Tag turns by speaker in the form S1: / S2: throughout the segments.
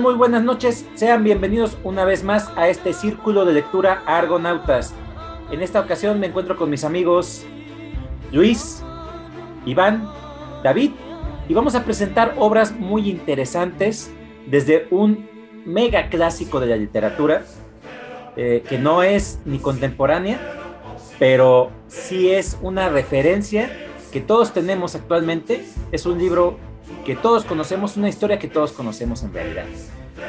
S1: Muy buenas noches. Sean bienvenidos una vez más a este círculo de lectura Argonautas. En esta ocasión me encuentro con mis amigos Luis, Iván, David y vamos a presentar obras muy interesantes desde un mega clásico de la literatura eh, que no es ni contemporánea, pero sí es una referencia que todos tenemos actualmente. Es un libro que todos conocemos, una historia que todos conocemos en realidad.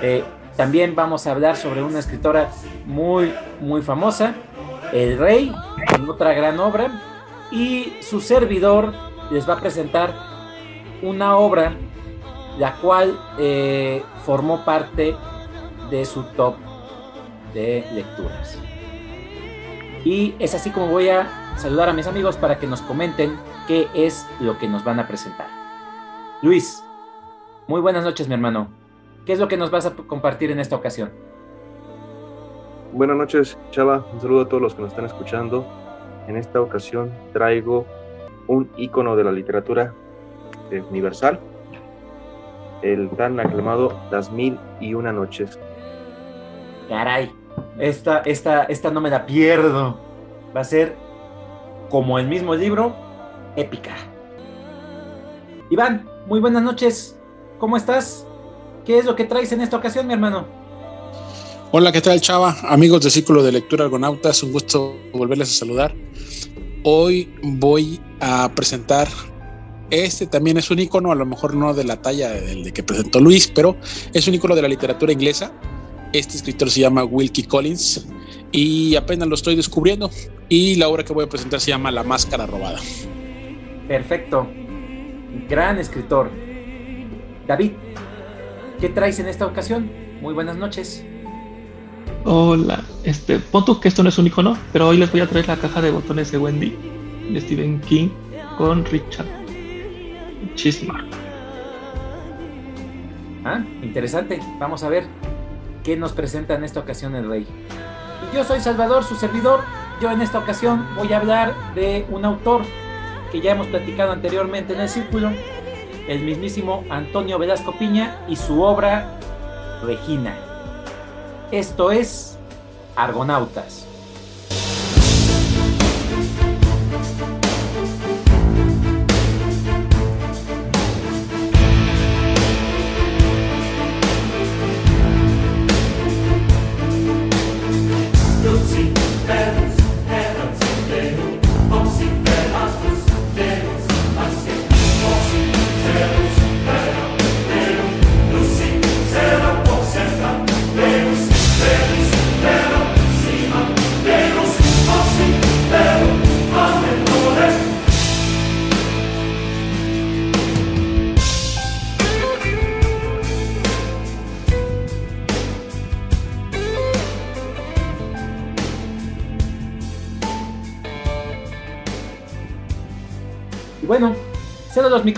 S1: Eh, también vamos a hablar sobre una escritora muy, muy famosa, El Rey, en otra gran obra, y su servidor les va a presentar una obra la cual eh, formó parte de su top de lecturas. Y es así como voy a saludar a mis amigos para que nos comenten qué es lo que nos van a presentar. Luis, muy buenas noches mi hermano. ¿Qué es lo que nos vas a compartir en esta ocasión?
S2: Buenas noches, Chava. Un saludo a todos los que nos están escuchando. En esta ocasión traigo un icono de la literatura universal, el tan aclamado Las Mil y Una Noches.
S1: Caray, esta, esta, esta no me la pierdo. Va a ser, como el mismo libro, épica. Iván, muy buenas noches. ¿Cómo estás? ¿Qué es lo que traes en esta ocasión, mi hermano?
S3: Hola, ¿qué tal, Chava? Amigos del Círculo de Lectura Argonautas, un gusto volverles a saludar. Hoy voy a presentar este también es un icono, a lo mejor no de la talla del de que presentó Luis, pero es un icono de la literatura inglesa. Este escritor se llama Wilkie Collins y apenas lo estoy descubriendo. Y la obra que voy a presentar se llama La Máscara Robada.
S1: Perfecto. Gran escritor. David, ¿qué traes en esta ocasión? Muy buenas noches.
S4: Hola, este, pon que esto no es un icono, pero hoy les voy a traer la caja de botones de Wendy de Stephen King con Richard Chismar.
S1: Ah, interesante. Vamos a ver qué nos presenta en esta ocasión el rey. Yo soy Salvador, su servidor. Yo en esta ocasión voy a hablar de un autor que ya hemos platicado anteriormente en el círculo, el mismísimo Antonio Velasco Piña y su obra Regina. Esto es Argonautas.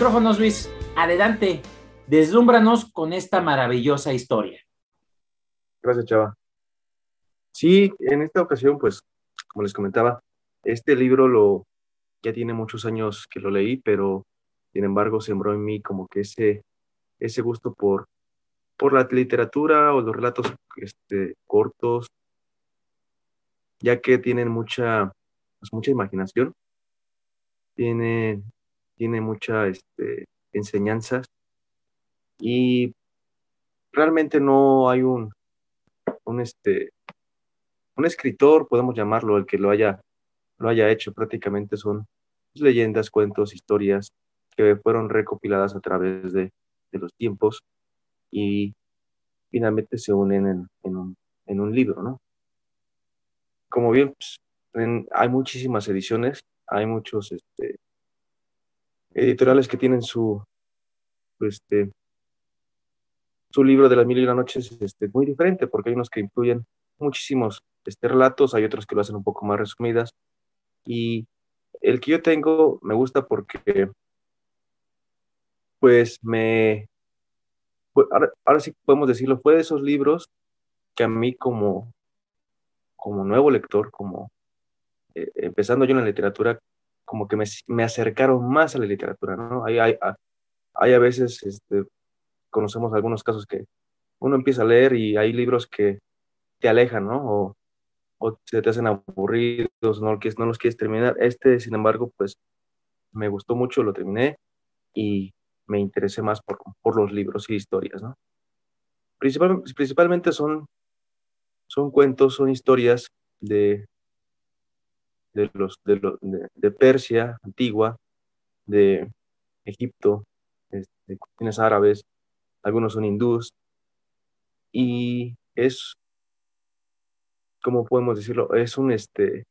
S1: Micrófonos, Luis. Adelante, deslúmbranos con esta maravillosa historia.
S2: Gracias, Chava. Sí, en esta ocasión, pues, como les comentaba, este libro lo ya tiene muchos años que lo leí, pero sin embargo sembró en mí como que ese, ese gusto por, por la literatura o los relatos este, cortos, ya que tienen mucha, pues, mucha imaginación, tienen tiene mucha este, enseñanzas y realmente no hay un, un, este, un escritor, podemos llamarlo, el que lo haya, lo haya hecho, prácticamente son leyendas, cuentos, historias que fueron recopiladas a través de, los tiempos y finalmente se unen en, un, en un, libro, ¿no? Como bien, pues, hay muchísimas ediciones, hay muchos este, editoriales que tienen su, este, su libro de las mil y una noches este, muy diferente, porque hay unos que incluyen muchísimos este, relatos, hay otros que lo hacen un poco más resumidas. Y el que yo tengo me gusta porque, pues, me. Ahora, ahora sí podemos decirlo, fue de esos libros que a mí, como, como nuevo lector, como, eh, empezando yo en la literatura, como que me, me, acercaron más a la literatura, ¿no? Hay, hay, hay a veces, este, conocemos algunos casos que uno empieza a leer y hay libros que te alejan, ¿no? O, o se te hacen aburridos, no, no los quieres terminar. Este, sin embargo, pues me gustó mucho, lo terminé y me interesé más por, por los libros y historias, ¿no? Principal, principalmente son, son cuentos, son historias de, de, los, de, de, Persia antigua, de Egipto, de cuestiones árabes, algunos son hindús, y es ¿cómo podemos decirlo? Es un, este,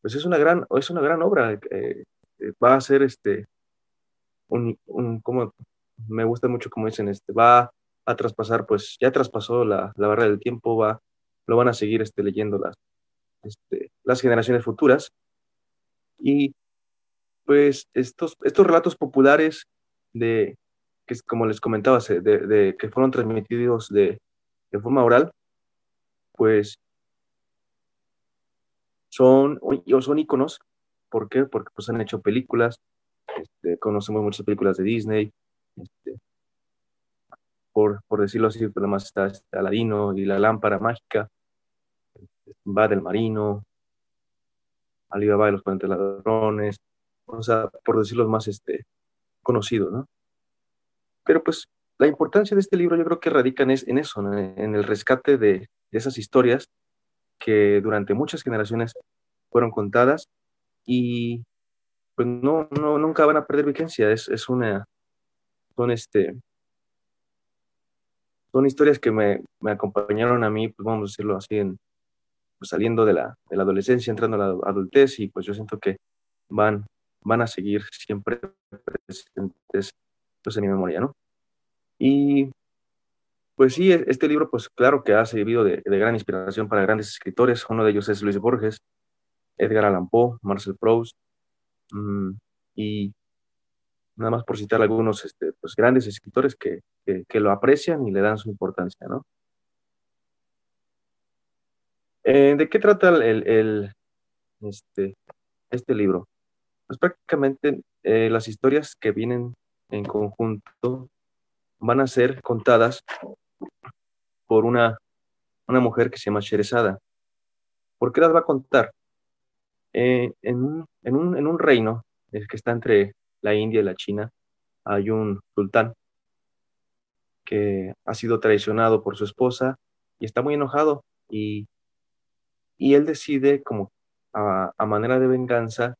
S2: pues es una gran, es una gran obra. Eh, eh, va a ser, este, un, un, como me gusta mucho como dicen, este, va a traspasar, pues ya traspasó la, la barrera del tiempo, va, lo van a seguir este, leyendo las, este, las generaciones futuras. Y pues estos, estos relatos populares de, que como les comentaba, de, que fueron transmitidos de, de forma oral, pues son, son íconos. ¿Por qué? Porque pues han hecho películas, este, conocemos muchas películas de Disney, este, por, por, decirlo así, pues además está, está, Aladino y la lámpara mágica, va del marino, Alibaba de los 40 ladrones, o sea, por decirlo más este, conocido, ¿no? Pero pues la importancia de este libro yo creo que radica en, en eso, en el rescate de, de esas historias que durante muchas generaciones fueron contadas y pues no, no nunca van a perder vigencia. Es, es una, son este, son historias que me, me, acompañaron a mí, pues vamos a decirlo así, en, pues saliendo de la, de la adolescencia, entrando a la adultez y pues yo siento que van, van a seguir siempre presentes pues, en mi memoria, ¿no? Y pues sí, e-, este libro, pues claro que ha servido de, gran inspiración para grandes escritores. Uno de ellos es Luis Borges, Edgar Allan Poe, Marcel Proust, mm, y nada más por citar algunos este, pues, grandes escritores que, lo aprecian y le dan su importancia, ¿no? Eh, ¿De qué trata el, este, este libro? Pues prácticamente eh, las historias que vienen en conjunto van a ser contadas por una, una mujer que se llama Sherezada. ¿Por qué las va a contar? Eh, en, en, un, en un reino que está entre la India y la China, hay un sultán que ha sido traicionado por su esposa y está muy enojado y, y él decide como a, manera de venganza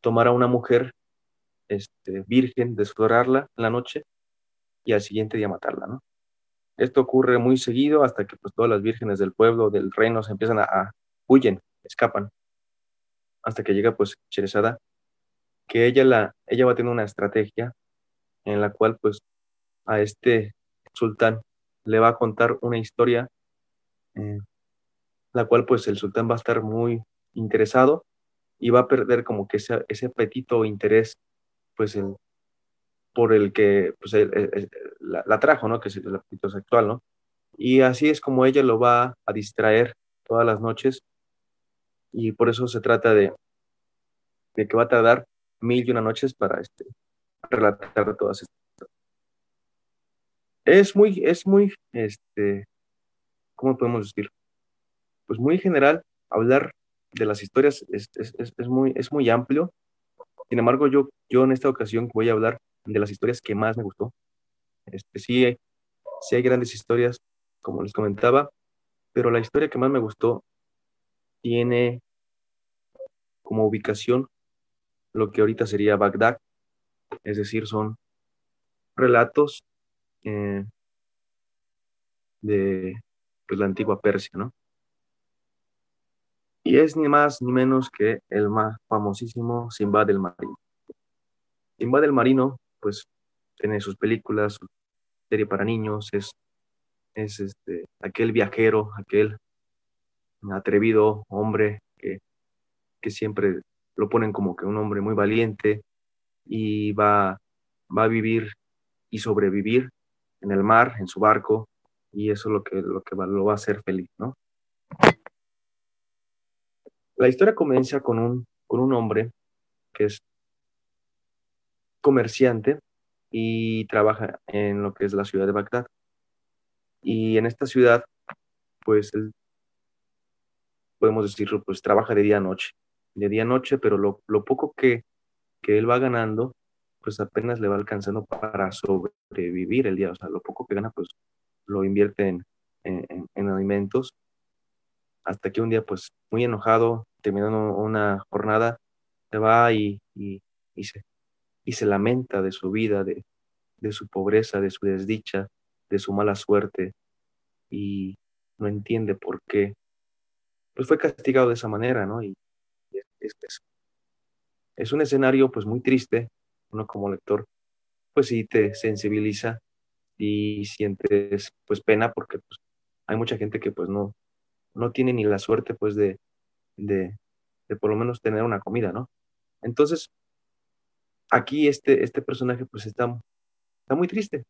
S2: tomar a una mujer este, virgen, desflorarla en la noche y al siguiente día matarla, ¿no? Esto ocurre muy seguido hasta que pues todas las vírgenes del pueblo, del reino, se empiezan a, huyen, escapan, hasta que llega pues Cherezada, que ella, la, ella va tener una estrategia en la cual pues a este sultán le va a contar una historia, eh, la cual pues el sultán va a estar muy interesado y va a perder como que ese, ese apetito o interés pues en, por el que pues, la, trajo, ¿no? Que es el apetito sexual, ¿no? Y así es como ella lo va a distraer todas las noches y por eso se trata de, de que va a tardar mil y una noches para este, relatar todas estas. Es muy, es muy, este, ¿cómo podemos decir? Pues muy general, hablar de las historias es, es, es, muy, es muy amplio. Sin embargo, yo, yo en esta ocasión voy a hablar de las historias que más me gustó. Este, sí, hay, sí hay grandes historias, como les comentaba, pero la historia que más me gustó tiene como ubicación lo que ahorita sería Bagdad, es decir, son relatos eh, de pues, la antigua Persia, ¿no? Y es ni más ni menos que el más famosísimo Simbad del Marino. Simbad del Marino pues tiene sus películas, su serie para niños, es, es este, aquel viajero, aquel atrevido hombre que, que siempre lo ponen como que un hombre muy valiente y va, va a vivir y sobrevivir en el mar, en su barco, y eso es lo que, lo que lo va a hacer feliz, ¿no? La historia comienza con un, con un hombre que es comerciante y trabaja en lo que es la ciudad de Bagdad. Y en esta ciudad, pues él, podemos decirlo, pues trabaja de día a noche, de día a noche, pero lo, lo poco que, que él va ganando, pues apenas le va alcanzando para sobrevivir el día. O sea, lo poco que gana, pues lo invierte en, en, en alimentos. Hasta que un día, pues muy enojado, terminando una jornada, se va y, y, y se, y se lamenta de su vida, de, de su pobreza, de su desdicha, de su mala suerte y no entiende por qué. Pues fue castigado de esa manera, ¿no? Y es, es, es un escenario pues muy triste, uno como lector, pues sí te sensibiliza y sientes pues pena porque pues, hay mucha gente que pues no, no tiene ni la suerte pues de, de, de por lo menos tener una comida, ¿no? Entonces, aquí este, este personaje pues está, está muy triste.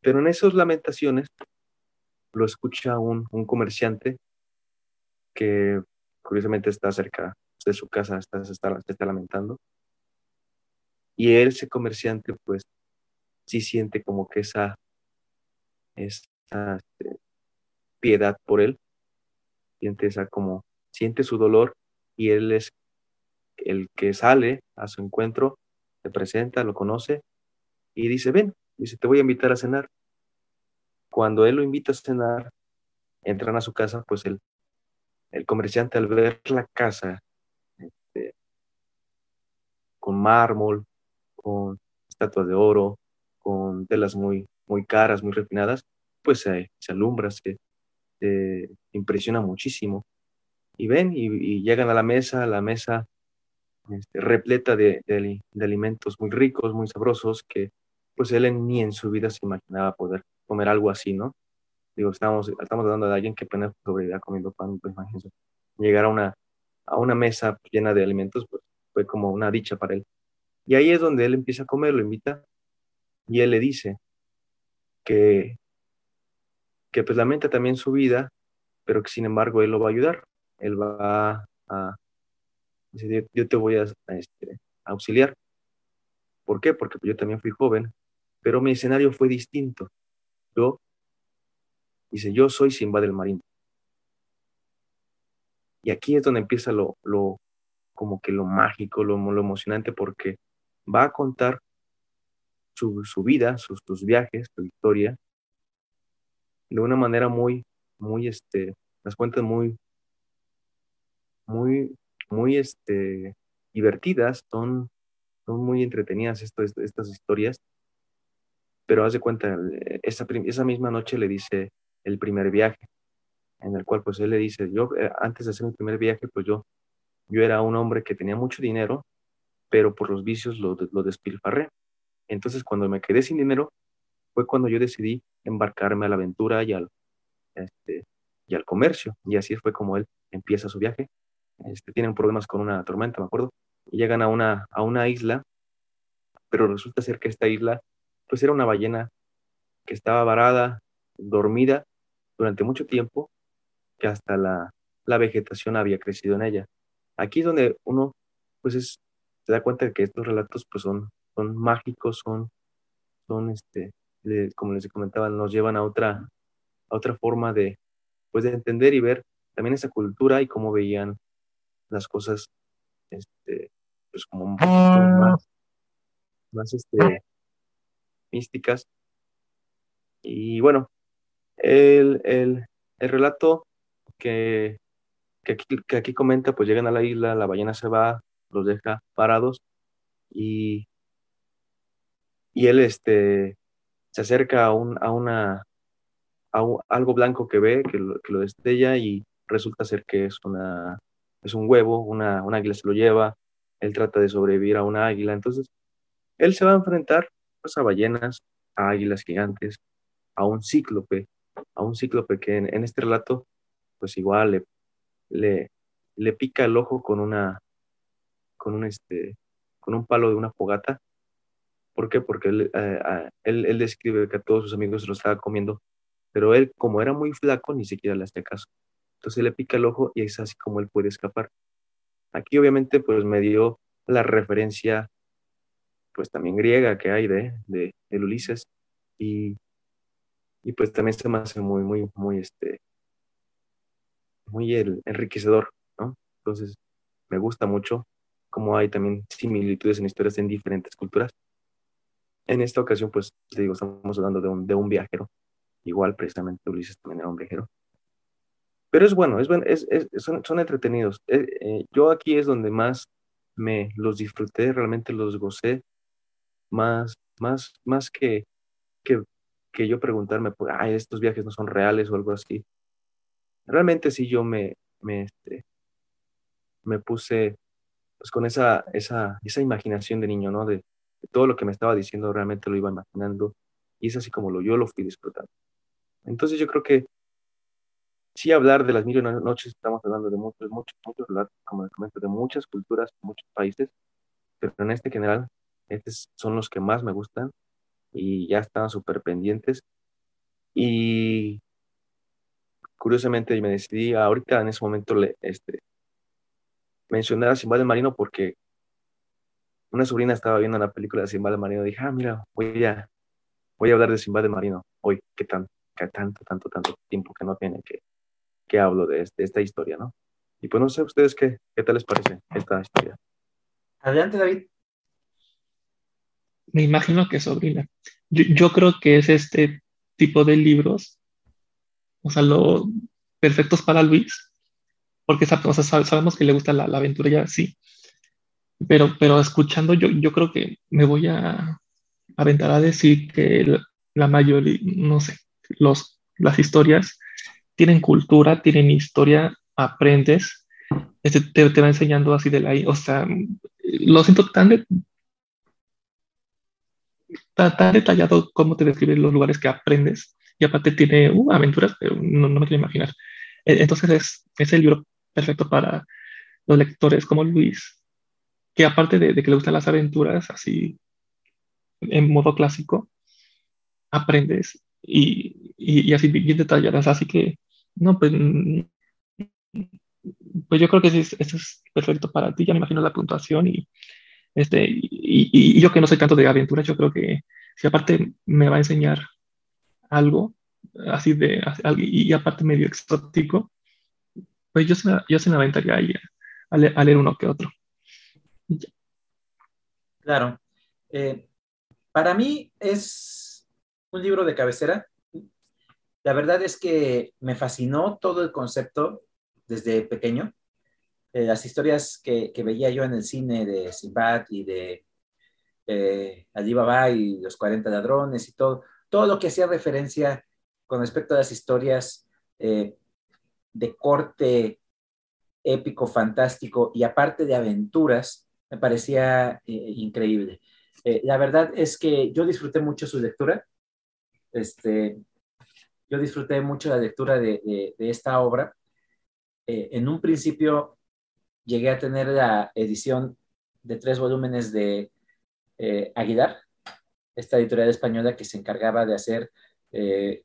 S2: Pero en esas lamentaciones lo escucha un, un comerciante que curiosamente está cerca de su casa, está, se, está, está lamentando. Y él, ese comerciante, pues sí siente como que esa, esa este, piedad por él, siente esa como, siente su dolor y él es el que sale a su encuentro, se presenta, lo conoce y dice, ven, dice, te voy a invitar a cenar. Cuando él lo invita a cenar, entran a su casa, pues el, el comerciante al ver la casa este, con mármol, con estatuas de oro, con telas muy, muy caras, muy refinadas, pues se, se alumbra, se, impresiona muchísimo. Y ven y, llegan a la mesa, la mesa este, repleta de, de, alimentos muy ricos, muy sabrosos, que pues él ni en su vida se imaginaba poder comer algo así, ¿no? Digo, estamos, estamos hablando de alguien que apenas sobrevivía comiendo pan, pues imagínense, llegar a una, a una mesa llena de alimentos, pues fue como una dicha para él. Y ahí es donde él empieza a comer, lo invita, y él le dice que, que pues lamenta también su vida, pero que sin embargo él lo va a ayudar, él va a, Dice, yo te voy a, este, auxiliar. ¿Por qué? Porque yo también fui joven, pero mi escenario fue distinto. Yo, dice, yo soy Simba del Marín. Y aquí es donde empieza lo, lo como que lo mágico, lo, lo emocionante, porque va a contar su, su vida, sus, sus, viajes, su historia, de una manera muy, muy, este, las cuentas muy, muy muy este, divertidas, son, son muy entretenidas estas historias, pero haz de cuenta, esa, esa misma noche le dice el primer viaje, en el cual pues él le dice, yo eh, antes de hacer mi primer viaje, pues yo, yo era un hombre que tenía mucho dinero, pero por los vicios lo, lo despilfarré. Entonces cuando me quedé sin dinero, fue cuando yo decidí embarcarme a la aventura y al, este, y al comercio. Y así fue como él empieza su viaje este, tienen problemas con una tormenta, me acuerdo, y llegan a una, a una isla, pero resulta ser que esta isla, pues era una ballena que estaba varada, dormida durante mucho tiempo, que hasta la, la vegetación había crecido en ella. Aquí es donde uno, pues es, se da cuenta de que estos relatos, pues son, son mágicos, son, son este, como les comentaba, nos llevan a otra, a otra forma de, pues de entender y ver también esa cultura y cómo veían las cosas, este, pues como un poquito más, más este, místicas. Y bueno, el, el, el relato que, que, aquí, que aquí comenta, pues llegan a la isla, la ballena se va, los deja parados y, y él este, se acerca a, un, a una a un, algo blanco que ve, que lo, que lo destella y resulta ser que es una es un huevo, una, un águila se lo lleva, él trata de sobrevivir a una águila, entonces él se va a enfrentar pues, a ballenas, a águilas gigantes, a un cíclope, a un cíclope que en, en este relato pues igual le, le, le, pica el ojo con una, con un este, con un palo de una fogata. ¿Por qué? Porque él, eh, él, él describe que a todos sus amigos se lo estaba comiendo, pero él, como era muy flaco, ni siquiera le hacía caso. Entonces le pica el ojo y es así como él puede escapar. Aquí obviamente pues me dio la referencia pues también griega que hay de, de, Ulises y, y, pues también se me hace muy, muy, muy, este, muy enriquecedor, ¿no? Entonces me gusta mucho cómo hay también similitudes en historias en diferentes culturas. En esta ocasión, pues, te digo, estamos hablando de un, de un viajero. Igual, precisamente, Ulises también era un viajero. Pero es bueno, es, es, es son, son, entretenidos. Eh, eh, yo aquí es donde más me los disfruté, realmente los gocé, más, más, más que, que, que yo preguntarme, pues, ay, estos viajes no son reales o algo así. Realmente sí yo me, me, este, me puse pues con esa, esa, esa imaginación de niño, ¿no? De, todo lo que me estaba diciendo realmente lo iba imaginando y es así como lo, yo lo fui disfrutando. Entonces yo creo que sí hablar de las mil noches, estamos hablando de muchos, muchos, muchos como les comento, de muchas culturas, muchos países, pero en este general, estos son los que más me gustan y ya estaban súper pendientes. Y curiosamente me decidí, ahorita en ese momento, le, este, mencionar a Simba del Marino porque una sobrina estaba viendo la película de Simba del Marino y dije, ah, mira, voy a, voy a hablar de Simba del Marino hoy, que, tan, que tanto, tanto, tanto tiempo que no tiene que, que hablo de, este, esta historia, ¿no? Y pues no sé ustedes qué, qué tal les parece esta historia.
S1: Adelante, David.
S4: Me imagino que sobrina. Yo, yo creo que es este tipo de libros, o sea, lo perfectos para Luis, porque sabemos que le gusta la, aventura ya, sí. Pero, pero escuchando, yo, yo creo que me voy a aventar a decir que la, mayoría, no sé, los, las historias tienen cultura, tienen historia, aprendes, este, te, te, va enseñando así de la... O sea, lo siento tan, tan, detallado como te describen los lugares que aprendes. Y aparte tiene uh, aventuras, pero no, no, me quiero imaginar. E, entonces es, es el libro perfecto para los lectores como Luis, que aparte de, que le gustan las aventuras así en modo clásico, aprendes y, y, así bien detalladas. Así que, no, pues, pues yo creo que sí, esto es perfecto para ti. Ya me imagino la puntuación y, este, y, y, yo que no soy tanto de aventuras, yo creo que si aparte me va a enseñar algo así de, y aparte medio exótico, pues yo se, yo se me aventaría ahí a, leer uno que otro.
S1: Claro. Eh, para mí es un libro de cabecera. La verdad es que me fascinó todo el concepto desde pequeño. Eh, las historias que, veía yo en el cine de Sinbad y de eh, Alibaba y los 40 ladrones y todo, todo lo que hacía referencia con respecto a las historias eh, de corte épico, fantástico y aparte de aventuras, me parecía eh, increíble. Eh, la verdad es que yo disfruté mucho su lectura. Este, yo disfruté mucho la lectura de, esta obra. Eh, en un principio llegué a tener la edición de tres volúmenes de Aguilar, esta editorial española que se encargaba de hacer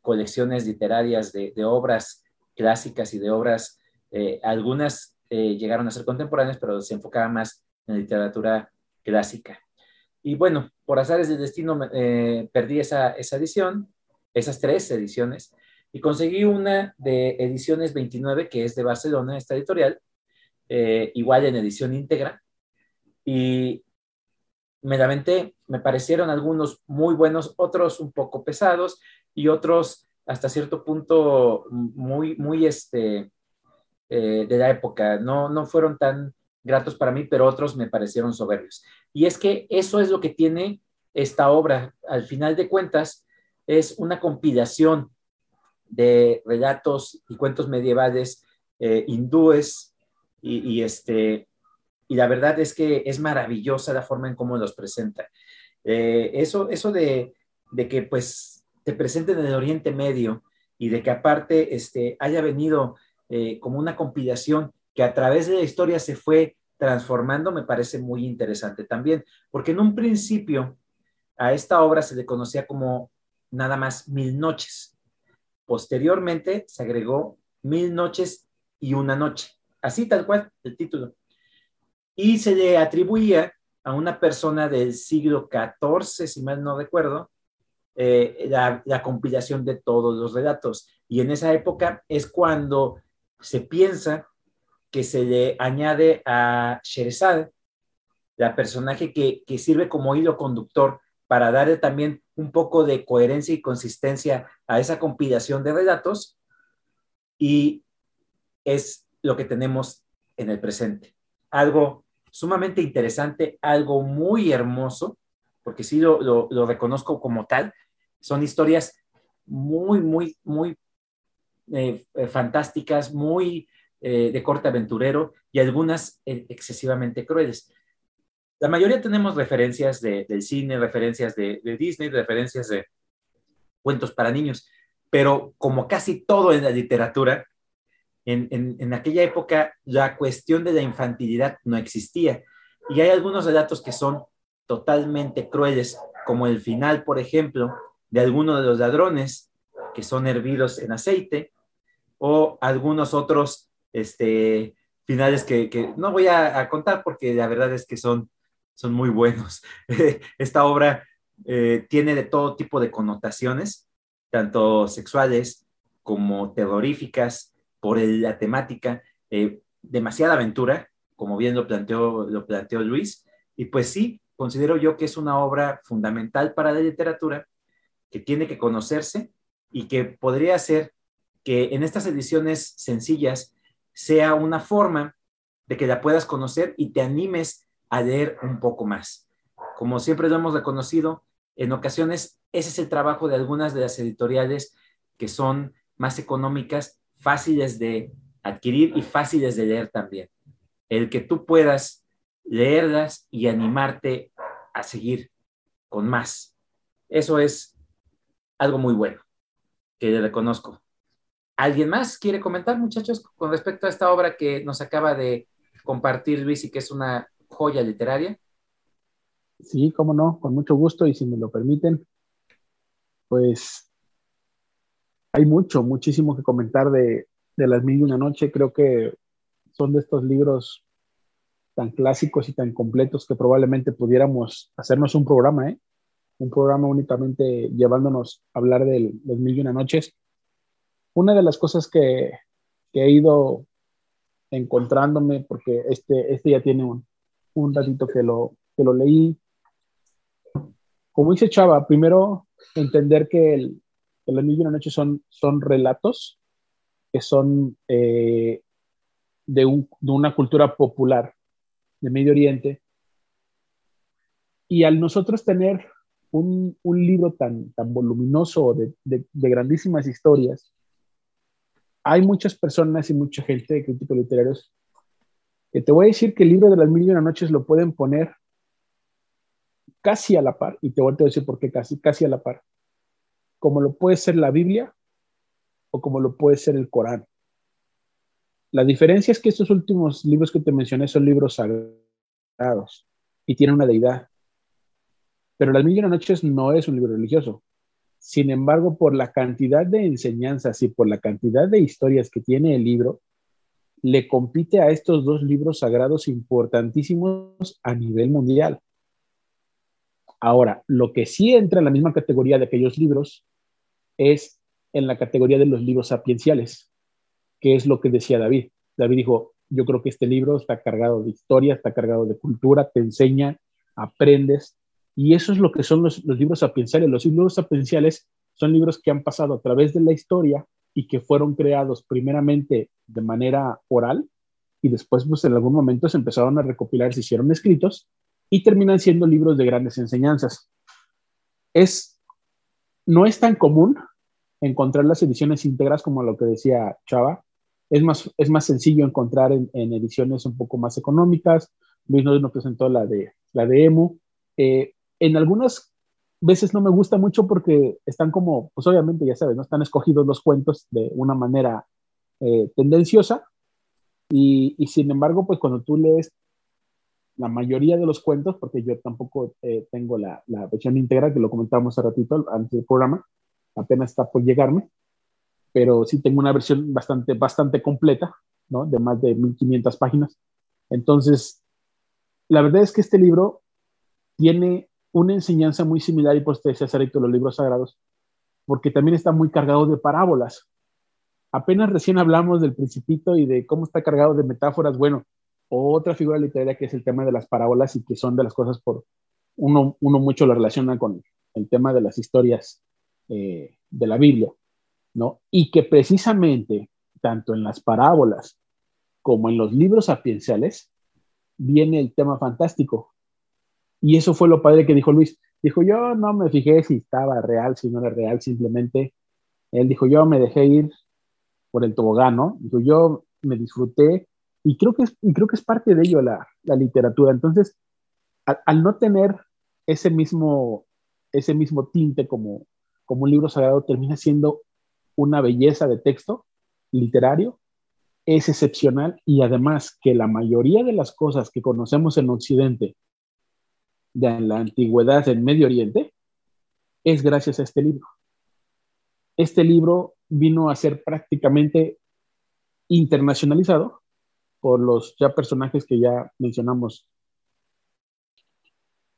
S1: colecciones literarias de, obras clásicas y de obras, algunas llegaron a ser contemporáneas, pero se enfocaba más en literatura clásica. Y bueno, por azares del destino eh, perdí esa, esa edición, esas tres ediciones, y conseguí una de ediciones 29, que es de Barcelona, esta editorial, igual en edición íntegra, y me lamenté, me parecieron algunos muy buenos, otros un poco pesados y otros hasta cierto punto muy, muy este, eh, de la época. No, no fueron tan gratos para mí, pero otros me parecieron soberbios. Y es que eso es lo que tiene esta obra. Al final de cuentas, es una compilación de relatos y cuentos medievales eh, hindúes y, este, y la verdad es que es maravillosa la forma en cómo los presenta. Eh, eso eso de, de que pues te presenten en el Oriente Medio y de que aparte este, haya venido eh, como una compilación que a través de la historia se fue transformando, me parece muy interesante también, porque en un principio a esta obra se le conocía como nada más Mil Noches. Posteriormente se agregó Mil Noches y una noche. Así tal cual el título. Y se le atribuía a una persona del siglo XIV, si mal no recuerdo, eh, la, la, compilación de todos los relatos. Y en esa época es cuando se piensa que se le añade a Sherezad, la personaje que, que sirve como hilo conductor para darle también un poco de coherencia y consistencia a esa compilación de relatos. Y es lo que tenemos en el presente. Algo sumamente interesante, algo muy hermoso, porque sí lo, lo, reconozco como tal. Son historias muy, muy, muy eh, fantásticas, muy eh, de corte aventurero y algunas excesivamente crueles. La mayoría tenemos referencias de, del cine, referencias de, Disney, referencias de cuentos para niños, pero como casi todo en la literatura, en, aquella época la cuestión de la infantilidad no existía. Y hay algunos relatos que son totalmente crueles, como el final, por ejemplo, de algunos de los ladrones que son hervidos en aceite, o algunos otros este, finales que, no voy a, contar porque la verdad es que son, son muy buenos. Esta obra eh, tiene de todo tipo de connotaciones, tanto sexuales como terroríficas, por la temática, eh, demasiada aventura, como bien lo planteó, lo planteó Luis, y pues sí, considero yo que es una obra fundamental para la literatura, que tiene que conocerse y que podría ser que en estas ediciones sencillas sea una forma de que la puedas conocer y te animes a leer un poco más. Como siempre lo hemos reconocido, en ocasiones ese es el trabajo de algunas de las editoriales que son más económicas fáciles de adquirir y fáciles de leer también. El que tú puedas leerlas y animarte a seguir con más. Eso es algo muy bueno que le reconozco. ¿Alguien más quiere comentar, muchachos, con respecto a esta obra que nos acaba de compartir Luis y que es una joya literaria?
S3: Sí, cómo no, con mucho gusto y si me lo permiten, pues hay mucho, muchísimo que comentar de, Las Mil y Una Noche. Creo que son de estos libros tan clásicos y tan completos que probablemente pudiéramos hacernos un programa, ¿eh? Un programa únicamente llevándonos a hablar de Las Mil y Una Noches. Una de las cosas que, he ido encontrándome, porque este, este ya tiene un, un ratito que lo, que lo leí, como dice Chava, primero entender que el, que Las Mil y Una son, son relatos que son eh, de, un, de, una cultura popular de Medio Oriente. Y al nosotros tener un, un libro tan, tan voluminoso de, de, de, grandísimas historias, hay muchas personas y mucha gente de críticos literarios que te voy a decir que el libro de las mil y una noches lo pueden poner casi a la par, y te voy a decir por qué casi, casi a la par, como lo puede ser la Biblia o como lo puede ser el Corán. La diferencia es que estos últimos libros que te mencioné son libros sagrados y tienen una deidad. Pero Las Mil y una Noches no es un libro religioso. Sin embargo, por la cantidad de enseñanzas y por la cantidad de historias que tiene el libro, le compite a estos dos libros sagrados importantísimos a nivel mundial. Ahora, lo que sí entra en la misma categoría de aquellos libros es en la categoría de los libros sapienciales, que es lo que decía David. David dijo, yo creo que este libro está cargado de historia, está cargado de cultura, te enseña, aprendes, y eso es lo que son los, libros sapienciales. Los libros sapienciales son libros que han pasado a través de la historia y que fueron creados primeramente de manera oral y después pues en algún momento se empezaron a recopilar, se hicieron escritos y terminan siendo libros de grandes enseñanzas. Es, no es tan común encontrar las ediciones íntegras como lo que decía Chava. Es más, es más sencillo encontrar en, ediciones un poco más económicas. Luis nos presentó la de, la de Emu. Eh, en algunas veces no me gusta mucho porque están como, pues obviamente ya sabes, no están escogidos los cuentos de una manera eh, tendenciosa y, y, sin embargo, pues cuando tú lees la mayoría de los cuentos, porque yo tampoco eh, tengo la, la, versión íntegra, que lo comentábamos hace ratito antes del programa, apenas está por llegarme, pero sí tengo una versión bastante, bastante completa ¿no? De más de 1500 páginas. Entonces, la verdad es que este libro tiene una enseñanza muy similar y por eso te decía los libros sagrados, porque también está muy cargado de parábolas. Apenas recién hablamos del principito y de cómo está cargado de metáforas. Bueno, otra figura literaria que es el tema de las parábolas y que son de las cosas por uno, uno mucho lo relaciona con el tema de las historias eh, de la Biblia, ¿no? Y que precisamente, tanto en las parábolas como en los libros sapienciales, viene el tema fantástico. Y eso fue lo padre que dijo Luis. Dijo, yo no me fijé si estaba real, si no era real, simplemente él dijo, yo me dejé ir por el tobogán, ¿no? Dijo, yo me disfruté y creo que es, y creo que es parte de ello la, la literatura. Entonces, al, no tener ese mismo, ese mismo tinte como, como un libro sagrado, termina siendo una belleza de texto literario, es excepcional y además que la mayoría de las cosas que conocemos en Occidente de la antigüedad en Medio Oriente es gracias a este libro. Este libro vino a ser prácticamente internacionalizado por los ya personajes que ya mencionamos.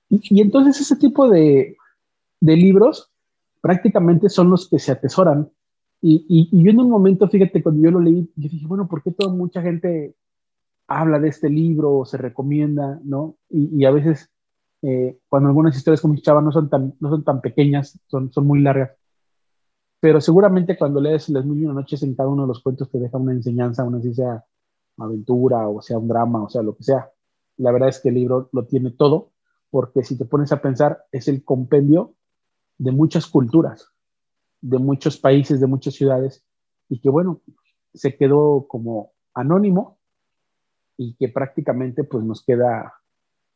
S3: Y, entonces ese tipo de, de, libros prácticamente son los que se atesoran. Y, y, yo en un momento, fíjate, cuando yo lo leí, yo dije, bueno, ¿por qué toda mucha gente habla de este libro o se recomienda, no? Y, a veces, eh, cuando algunas historias como Chava no son tan, no son tan pequeñas, son, son muy largas, pero seguramente cuando lees Las Mil y Una Noches en cada uno de los cuentos te deja una enseñanza, una sea aventura o sea un drama o sea lo que sea. La verdad es que el libro lo tiene todo porque si te pones a pensar es el compendio de muchas culturas, de muchos países, de muchas ciudades y que bueno, se quedó como anónimo y que prácticamente pues nos queda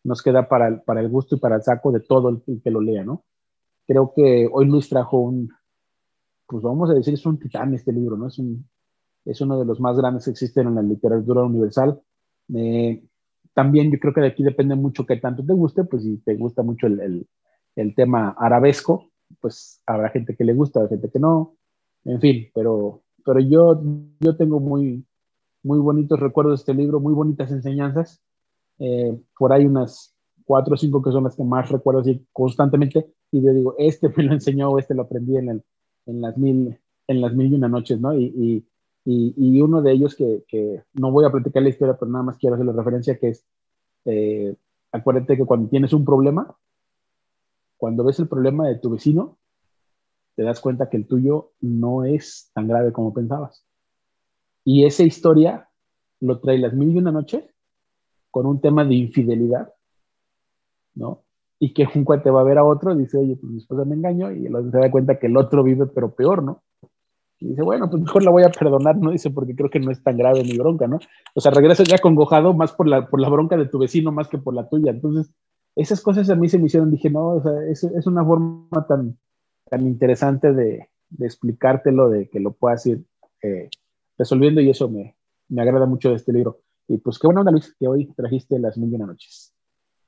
S3: nos queda para el, para el gusto y para el saco de todo el, que lo lea, ¿no? Creo que hoy Luis trajo un, pues vamos a decir, es un titán este libro, ¿no? Es un, es uno de los más grandes que existen en la literatura universal. Eh, también yo creo que de aquí depende mucho qué tanto te guste, pues si te gusta mucho el, el, tema arabesco, pues habrá gente que le gusta, habrá gente que no, en fin, pero, pero yo, yo tengo muy, muy bonitos recuerdos de este libro, muy bonitas enseñanzas. Eh, por ahí unas cuatro o cinco que son las que más recuerdo así constantemente, y yo digo, este me lo enseñó, este lo aprendí en, el, en, las, mil, en las mil y una noches, ¿no? y, y, uno de ellos que, que, no voy a platicar la historia, pero nada más quiero hacerle referencia, que es, eh, acuérdate que cuando tienes un problema, cuando ves el problema de tu vecino, te das cuenta que el tuyo no es tan grave como pensabas. Y esa historia lo trae las mil y una noches con un tema de infidelidad, ¿no? Y que un cuate va a ver a otro dice, oye, pues mi esposa me engañó, y se da cuenta que el otro vive pero peor, ¿no? Y dice, bueno, pues mejor la voy a perdonar, ¿no? Dice, porque creo que no es tan grave mi bronca, ¿no? O sea, regresas ya congojado más por la, por la bronca de tu vecino más que por la tuya. Entonces, esas cosas a mí se me hicieron, dije, no, o sea, es, es una forma tan, tan interesante de, de, explicártelo, de que lo puedas ir eh, resolviendo y eso me, me agrada mucho de este libro. Y pues qué buena onda, Luis, que hoy trajiste las mil y una noches.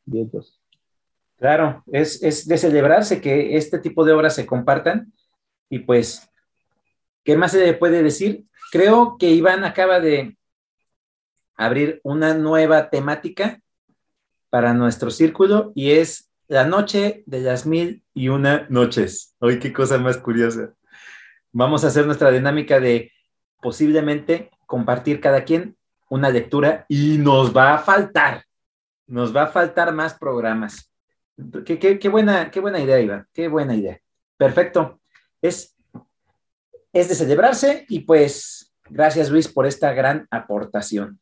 S3: Vientos.
S1: Claro, es, es de celebrarse que este tipo de obras se compartan y pues ¿Qué más se puede decir? Creo que Iván acaba de abrir una nueva temática para nuestro círculo y es la noche de las mil y una noches. Hoy qué cosa más curiosa. Vamos a hacer nuestra dinámica de posiblemente compartir cada quien una lectura y nos va a faltar, nos va a faltar más programas. Qué, qué buena, qué buena idea, Iván, qué buena idea. Perfecto. Es es de celebrarse y pues gracias Luis por esta gran aportación.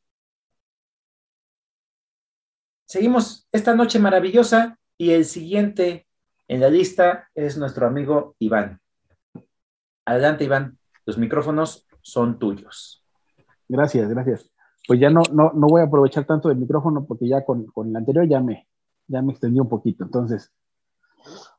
S1: Seguimos esta noche maravillosa y el siguiente en la lista es nuestro amigo Iván. Adelante Iván, los micrófonos son tuyos.
S3: Gracias, gracias. Pues ya no, no, no voy a aprovechar tanto del micrófono porque ya con, con el anterior ya me, ya me extendí un poquito. Entonces,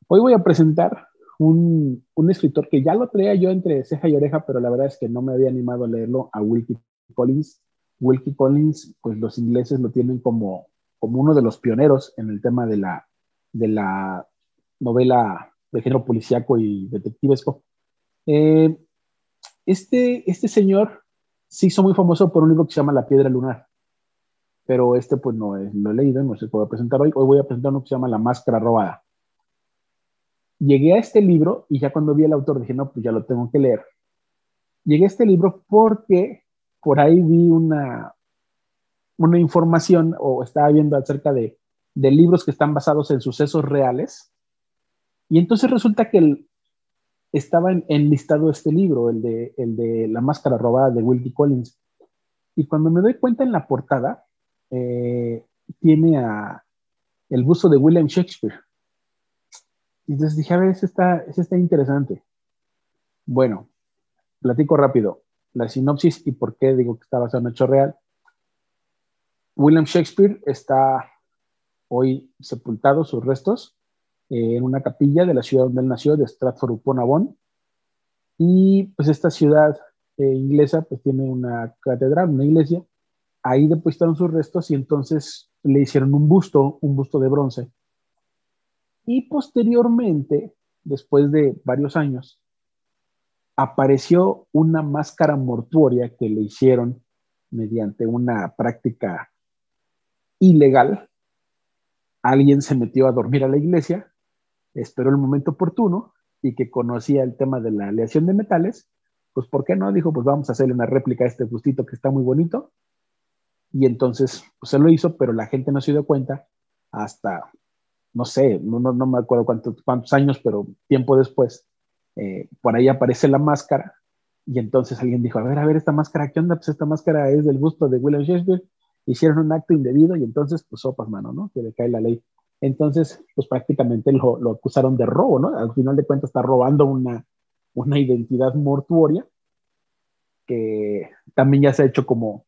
S3: hoy voy a presentar un, un, escritor que ya lo traía yo entre ceja y oreja, pero la verdad es que no me había animado a leerlo, a Wilkie Collins. Wilkie Collins, pues los ingleses lo tienen como, como uno de los pioneros en el tema de la, de la novela de género policíaco y detectivesco. Eh, este, este señor se hizo muy famoso por un libro que se llama La Piedra Lunar, pero este pues no es, lo he leído, no se puede presentar hoy. Hoy voy a presentar uno que se llama La Máscara Robada. Llegué a este libro y ya cuando vi el autor dije, no, pues ya lo tengo que leer. Llegué a este libro porque por ahí vi una, una información o estaba viendo acerca de, de libros que están basados en sucesos reales. Y entonces resulta que el, estaba en, listado este libro, el de, el de La Máscara Robada de Wilkie Collins. Y cuando me doy cuenta en la portada, eh, tiene a el busto de William Shakespeare. Y entonces dije, a ver, ese está, ese está interesante. Bueno, platico rápido la sinopsis y por qué digo que está basado hecho real. William Shakespeare está hoy sepultado, sus restos, eh, en una capilla de la ciudad donde él nació, de Stratford upon Avon. Y pues esta ciudad eh, inglesa pues tiene una catedral, una iglesia. Ahí depositaron sus restos y entonces le hicieron un busto, un busto de bronce. Y posteriormente, después de varios años, apareció una máscara mortuoria que le hicieron mediante una práctica ilegal. Alguien se metió a dormir a la iglesia, esperó el momento oportuno y que conocía el tema de la aleación de metales, pues ¿por qué no? Dijo, pues vamos a hacerle una réplica a este bustito que está muy bonito. Y entonces, pues se lo hizo, pero la gente no se dio cuenta hasta, no sé, no, no, me acuerdo cuántos, cuántos años, pero tiempo después, eh, por ahí aparece la máscara y entonces alguien dijo, a ver, a ver, esta máscara, ¿qué onda? Pues esta máscara es del gusto de William Shakespeare. Hicieron un acto indebido y entonces, pues sopas, mano, ¿no? Que le cae la ley. Entonces, pues prácticamente lo, lo acusaron de robo, ¿no? Al final de cuentas está robando una, una identidad mortuoria que también ya se ha hecho como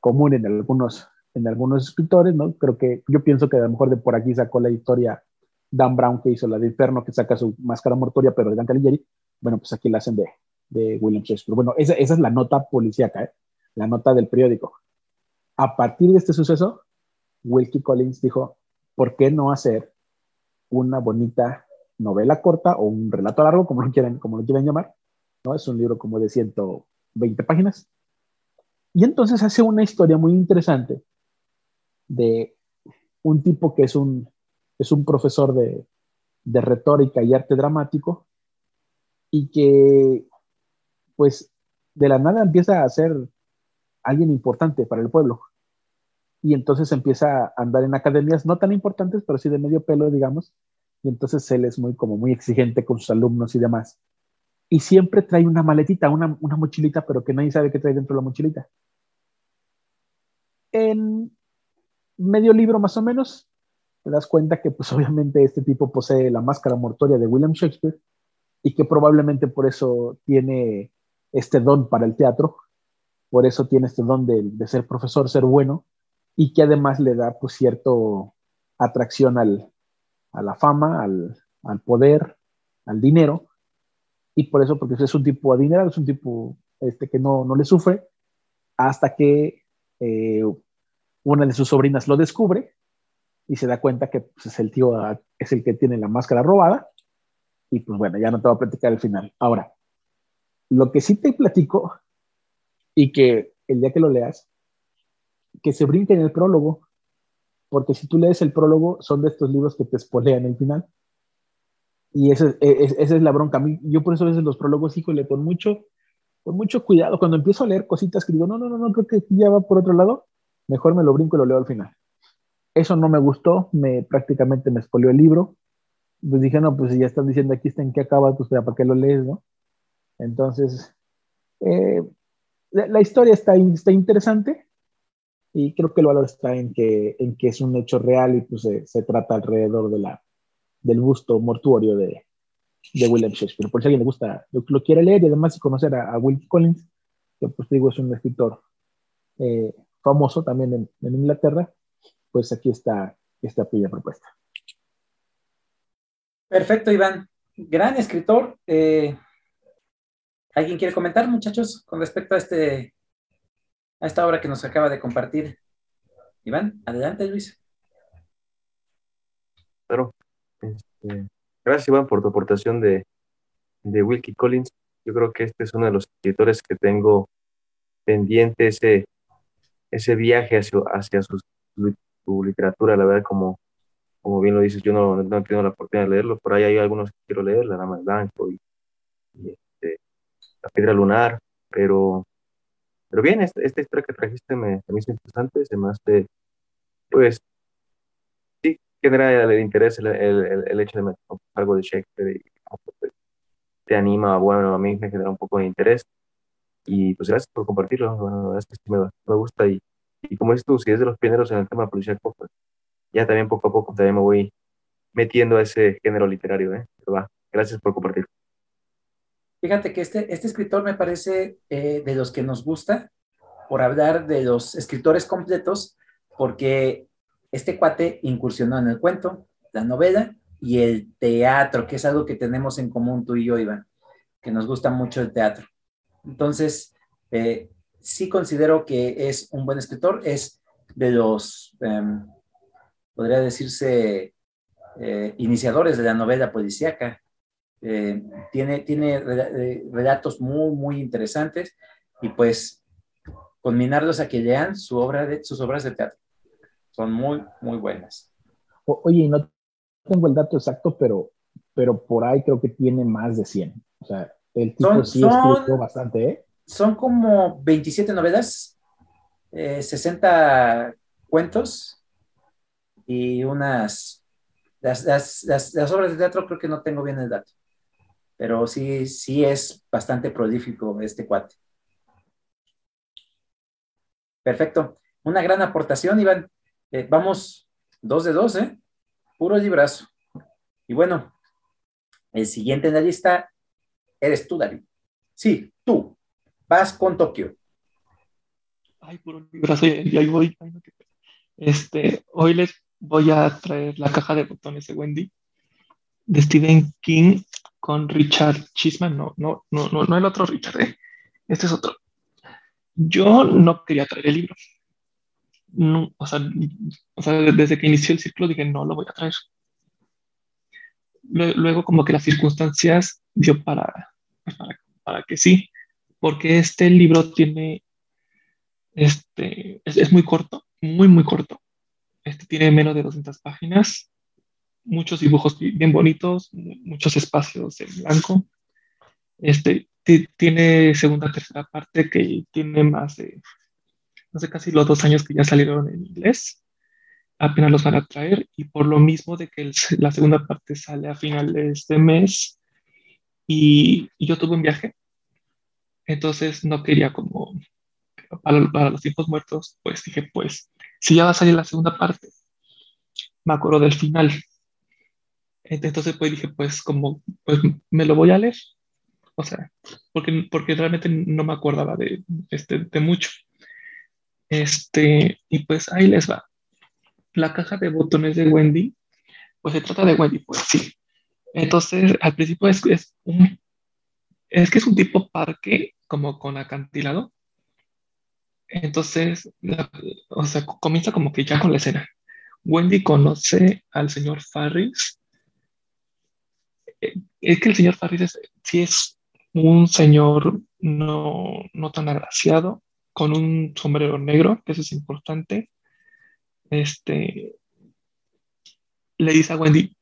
S3: común en algunos, en algunos escritores, ¿no? Creo que yo pienso que a lo mejor de por aquí sacó la historia Dan Brown que hizo la de Inferno, que saca su máscara mortuoria, pero de Dan Caligari, bueno, pues aquí la hacen de, de William Shakespeare. Bueno, esa, esa, es la nota policíaca, ¿eh? la nota del periódico. A partir de este suceso, Wilkie Collins dijo, ¿por qué no hacer una bonita novela corta o un relato largo, como lo quieran, como llamar? ¿no? Es un libro como de 120 páginas. Y entonces hace una historia muy interesante de un tipo que es un es un profesor de, retórica y arte dramático y que pues de la nada empieza a ser alguien importante para el pueblo. Y entonces empieza a andar en academias no tan importantes, pero sí de medio pelo, digamos. Y entonces él es muy como muy exigente con sus alumnos y demás. Y siempre trae una maletita, una, una mochilita, pero que nadie sabe qué trae dentro de la mochilita. En medio libro más o menos, te das cuenta que pues obviamente este tipo posee la máscara mortuoria de William Shakespeare y que probablemente por eso tiene este don para el teatro, por eso tiene este don de, ser profesor, ser bueno, y que además le da pues cierto atracción al, a la fama, al, al, poder, al dinero, y por eso, porque es un tipo adinerado, es un tipo este, que no, no le sufre, hasta que eh, una de sus sobrinas lo descubre y se da cuenta que pues, es el tío, ah, es el que tiene la máscara robada. Y pues bueno, ya no te voy a platicar el final. Ahora, lo que sí te platico y que el día que lo leas, que se brinque en el prólogo, porque si tú lees el prólogo, son de estos libros que te espolean el final. Y esa es, esa es la bronca. yo por eso a veces los prólogos, híjole, con mucho, con mucho cuidado. Cuando empiezo a leer cositas que digo, no, no, no, no, creo que ya va por otro lado, mejor me lo brinco y lo leo al final. Eso no me gustó, me prácticamente me expolió el libro. Pues dije, no, pues si ya están diciendo aquí está en qué acaba, pues para qué lo lees, ¿no? Entonces, eh, la, historia está, está interesante y creo que el valor está en que, en que es un hecho real y pues se, trata alrededor de la, del busto mortuorio de, de William Shakespeare. Por si alguien le gusta, lo, quiere leer y además conocer a, a Will Collins, que pues digo es un escritor eh, famoso también en, en Inglaterra, pues aquí está esta pilla propuesta.
S1: Perfecto, Iván. Gran escritor. Eh, ¿Alguien quiere comentar, muchachos, con respecto a, este, a esta obra que nos acaba de compartir? Iván, adelante, Luis.
S2: Claro. Este, gracias, Iván, por tu aportación de, de Wilkie Collins. Yo creo que este es uno de los escritores que tengo pendiente ese, ese viaje hacia, hacia su, su, literatura, la verdad, como, como bien lo dices, yo no, no tengo la oportunidad de leerlo, por ahí hay algunos que quiero leer, La Dama de Blanco y, este, La Piedra Lunar, pero, pero bien, esta, esta historia que trajiste me, me hizo interesante, se me pues, sí, genera el interés, el, el, hecho de meter algo de Shakespeare y pues, te anima, bueno, a mí me genera un poco de interés y pues gracias por compartirlo, es que me, me gusta y, y, como dices tú, si es de los pioneros en el tema policial, pues ya también poco a poco también me voy metiendo a ese género literario, ¿eh? Pero va, gracias por compartir.
S1: Fíjate que este, este escritor me parece eh, de los que nos gusta por hablar de los escritores completos, porque este cuate incursionó en el cuento, la novela y el teatro, que es algo que tenemos en común tú y yo, Iván, que nos gusta mucho el teatro. Entonces, eh, sí considero que es un buen escritor, es de los, em, podría decirse, eh, iniciadores de la novela policíaca. Eh, tiene tiene relatos muy, muy interesantes y pues combinarlos a que lean su obra de, sus obras de teatro. Son muy, muy buenas.
S5: oye, no tengo el dato exacto, pero, pero por ahí creo que tiene más de 100. O sea, el tipo son, sí son, bastante, ¿eh?
S1: Son como 27 novelas, 60 eh, cuentos y unas... Las, las, las, obras de teatro creo que no tengo bien el dato, pero sí, sí es bastante prolífico este cuate. Perfecto. Una gran aportación, Iván. Eh, vamos dos de dos, ¿eh? Puro librazo. Y bueno, el siguiente en la lista eres tú, David. Sí, tú. Vas con Tokio.
S4: Ay, puro librazo, y ahí voy. Este, hoy les voy a traer la caja de botones de Wendy de Stephen King con Richard Chisman. No, no, no, no, no el otro Richard, ¿eh? este es otro. Yo no quería traer el libro no, o, sea, o sea, desde que inició el ciclo dije, no lo voy a traer. Luego como que las circunstancias dio para, pues, para, para que sí, porque este libro tiene, este, es, es, muy corto, muy, muy corto. Este tiene menos de 200 páginas, muchos dibujos bien bonitos, muchos espacios en blanco. Este tiene segunda, tercera parte que tiene más de no sé, casi los dos años que ya salieron en inglés, apenas los van a traer y por lo mismo de que la segunda parte sale a finales de mes y, yo tuve un viaje, entonces no quería como, para, los tiempos muertos, pues dije, pues, si ya va a salir la segunda parte, me acuerdo del final. Entonces pues dije, pues como, pues me lo voy a leer. O sea, porque, porque realmente no me acordaba de, este, de mucho. Este, y pues ahí les va. La caja de botones de Wendy, pues se trata de Wendy, pues sí. Entonces, al principio es, es un, es que es un tipo parque, como con acantilado. Entonces, o sea, comienza como que ya con la escena. Wendy conoce al señor Farris. Es que el señor Farris sí es un señor no, no tan agraciado, con un sombrero negro, que eso es importante. Este, le dice a Wendy,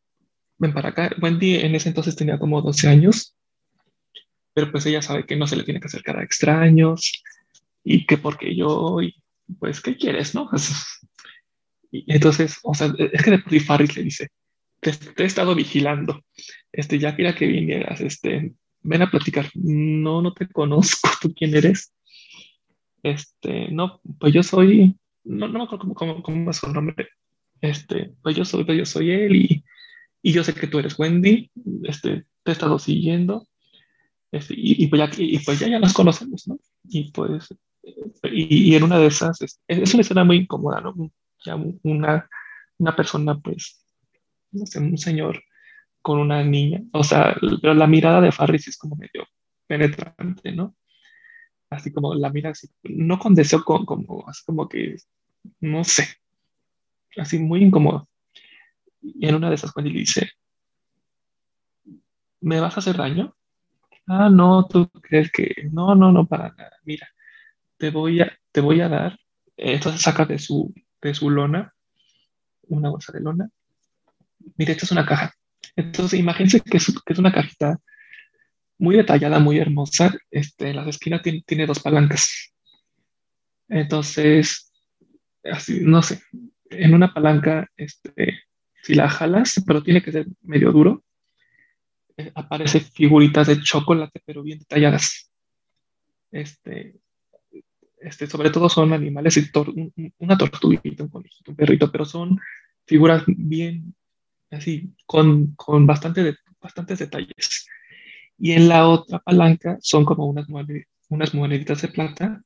S4: ven para acá. Wendy en ese entonces tenía como 12 años, pero pues ella sabe que no se le tiene que acercar a extraños y que porque yo, y pues, ¿qué quieres, no? Entonces, o sea, es que de Farris le dice, te, he estado vigilando, este, ya quería que vinieras, este, ven a platicar. No, no te conozco, ¿tú quién eres? este, no, pues yo soy, no, no me acuerdo cómo, cómo, es su nombre, este, pues yo soy, pues yo soy él y, y yo sé que tú eres Wendy, este, te he estado siguiendo, este, y, y, pues ya, y pues ya, ya nos conocemos, ¿no? Y pues, y en una de esas, es, es, una escena muy incómoda, ¿no? Ya una, una persona, pues, no sé, un señor con una niña, o sea, pero la mirada de Farris es como medio penetrante, ¿no? así como la mira así, no con deseo, como, así como que, no sé, así muy incómodo. Y en una de esas cuando le dice, ¿me vas a hacer daño? Ah, no, tú crees que, no, no, no, para nada, mira, te voy a, te voy a dar, entonces saca de su, de su lona, una bolsa de lona. Mira, esta es una caja. Entonces, imagínense que es, que es una cajita muy detallada, muy hermosa. Este, en las esquinas tiene, tiene dos palancas. Entonces, así, no sé, en una palanca, este, si la jalas, pero tiene que ser medio duro, eh, aparece figuritas de chocolate, pero bien detalladas. Este, este, sobre todo son animales, una tortuguita, un conejito, un perrito, pero son figuras bien, así, con, con bastante bastantes detalles. Y en la otra palanca son como unas, unas moneditas de plata,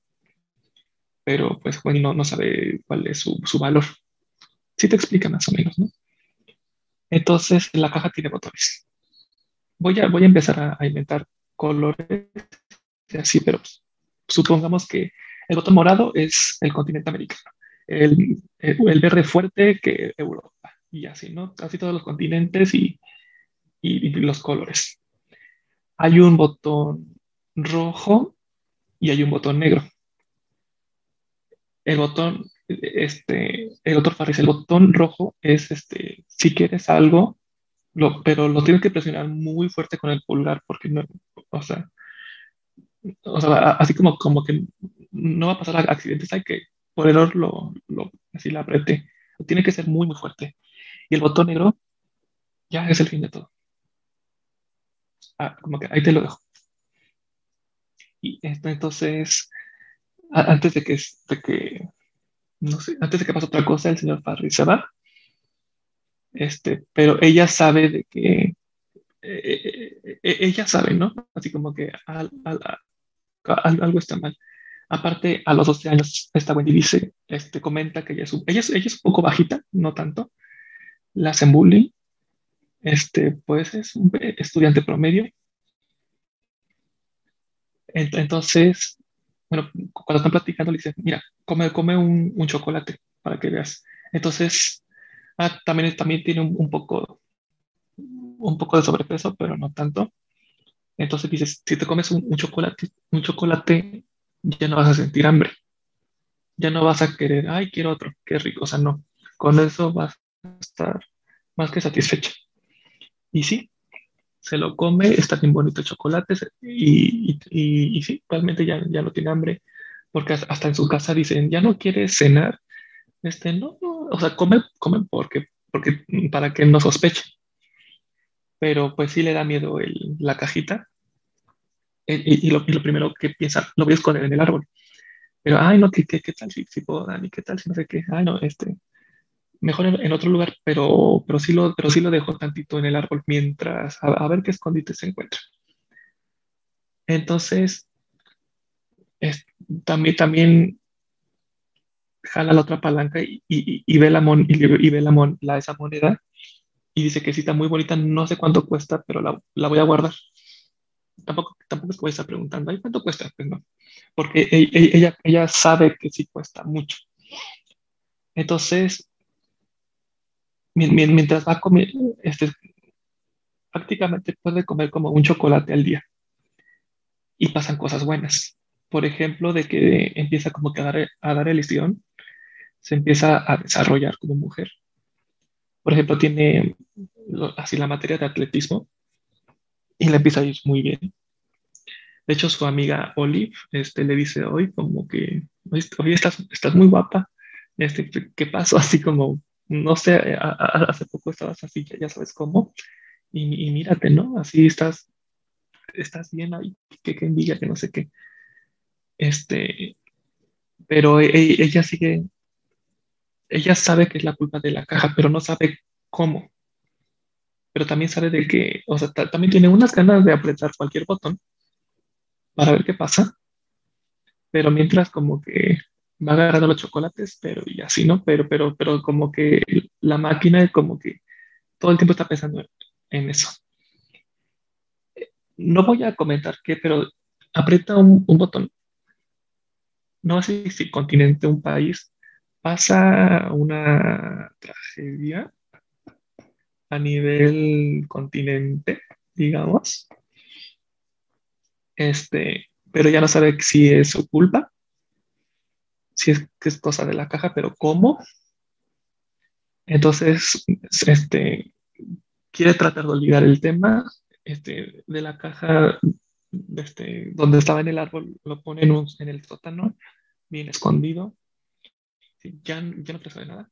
S4: pero pues Juan no, no sabe cuál es su, su valor. Sí te explica más o menos, ¿no? Entonces, la caja tiene botones. Voy a, voy a empezar a, inventar colores así, pero supongamos que el botón morado es el continente americano, el, el, verde fuerte que Europa, y así, ¿no? Así todos los continentes y, y, los colores. Hay un botón rojo y hay un botón negro. El botón este, el otro Farris, el botón rojo es, este, si quieres algo, lo, pero lo tienes que presionar muy fuerte con el pulgar porque no, o sea, o sea así como, como que no va a pasar accidentes, hay que por error lo, lo así la apreté. Tiene que ser muy, muy fuerte. Y el botón negro ya es el fin de todo. Ah, como que ahí te lo dejo. Y entonces, antes de que, de que no sé, antes de que pase otra cosa, el señor Farry se va. Este, pero ella sabe de que, eh, eh, eh, ella sabe, ¿no? Así como que algo está mal. Aparte, a los 12 años, esta Wendy dice, este, comenta que ella es, ella, es, ella es un poco bajita, no tanto. La hacen bullying. Este, pues es un estudiante promedio. Entonces, bueno, cuando están platicando le dicen, mira, come, come un, un chocolate para que veas. Entonces, ah, también, también tiene un, poco, un poco de sobrepeso, pero no tanto. Entonces dices, si te comes un, chocolate, un chocolate, ya no vas a sentir hambre. Ya no vas a querer, ay, quiero otro, qué rico. O sea, no. Con eso vas estar más que satisfecho. Y sí, se lo come, está bien bonito el chocolate y, y, y, sí, realmente ya, ya no tiene hambre, porque hasta en su casa dicen, ya no quiere cenar, este, no, o sea, come, come porque, porque, para que no sospeche. Pero pues sí le da miedo el, la cajita y, lo, lo, primero que piensa, lo voy a esconder en el árbol. Pero, ay, no, ¿qué, qué, qué tal si, si puedo, Dani? ¿Qué tal si no sé qué? Ay, no, este, mejor en, otro lugar, pero, pero, sí lo, pero sí lo dejo tantito en el árbol mientras a, ver qué escondite se encuentra. Entonces, también, también jala la otra palanca y, y, ve, la, mon, y, ve la, mon, la, esa moneda y dice que sí está muy bonita, no sé cuánto cuesta, pero la, la voy a guardar. Tampoco, tampoco es que voy a estar preguntando, ¿ay cuánto cuesta? Pues no, porque e, e, ella, ella sabe que sí cuesta mucho. Entonces, mientras va a este, prácticamente puede comer como un chocolate al día. Y pasan cosas buenas. Por ejemplo, de que empieza como que a dar, a dar el se empieza a desarrollar como mujer. Por ejemplo, tiene así la materia de atletismo y le empieza a ir muy bien. De hecho, su amiga Olive este, le dice hoy como que, hoy estás, estás muy guapa. Este, ¿Qué pasó? Así como no sé, eh, hace poco estabas así, ya, sabes cómo, y, mírate, ¿no? Así estás, estás bien ahí, que, que envidia, que no sé qué. Este, pero e, e, ella sigue, ella sabe que es la culpa de la caja, pero no sabe cómo. Pero también sabe de que, o sea, también tiene unas ganas de apretar cualquier botón para ver qué pasa. Pero mientras como que va agarrando los chocolates, pero y así, ¿no? Pero, pero, pero como que la máquina como que todo el tiempo está pensando en eso. No voy a comentar qué, pero aprieta un, botón. No sé si continente, un país, pasa una tragedia a nivel continente, digamos. Este, pero ya no sabe si es su culpa si es que es cosa de la caja, pero ¿cómo? Entonces, este, quiere tratar de olvidar el tema este, de la caja este, donde estaba en el árbol, lo pone en, el sótano, bien escondido. ya, ya no sabe nada.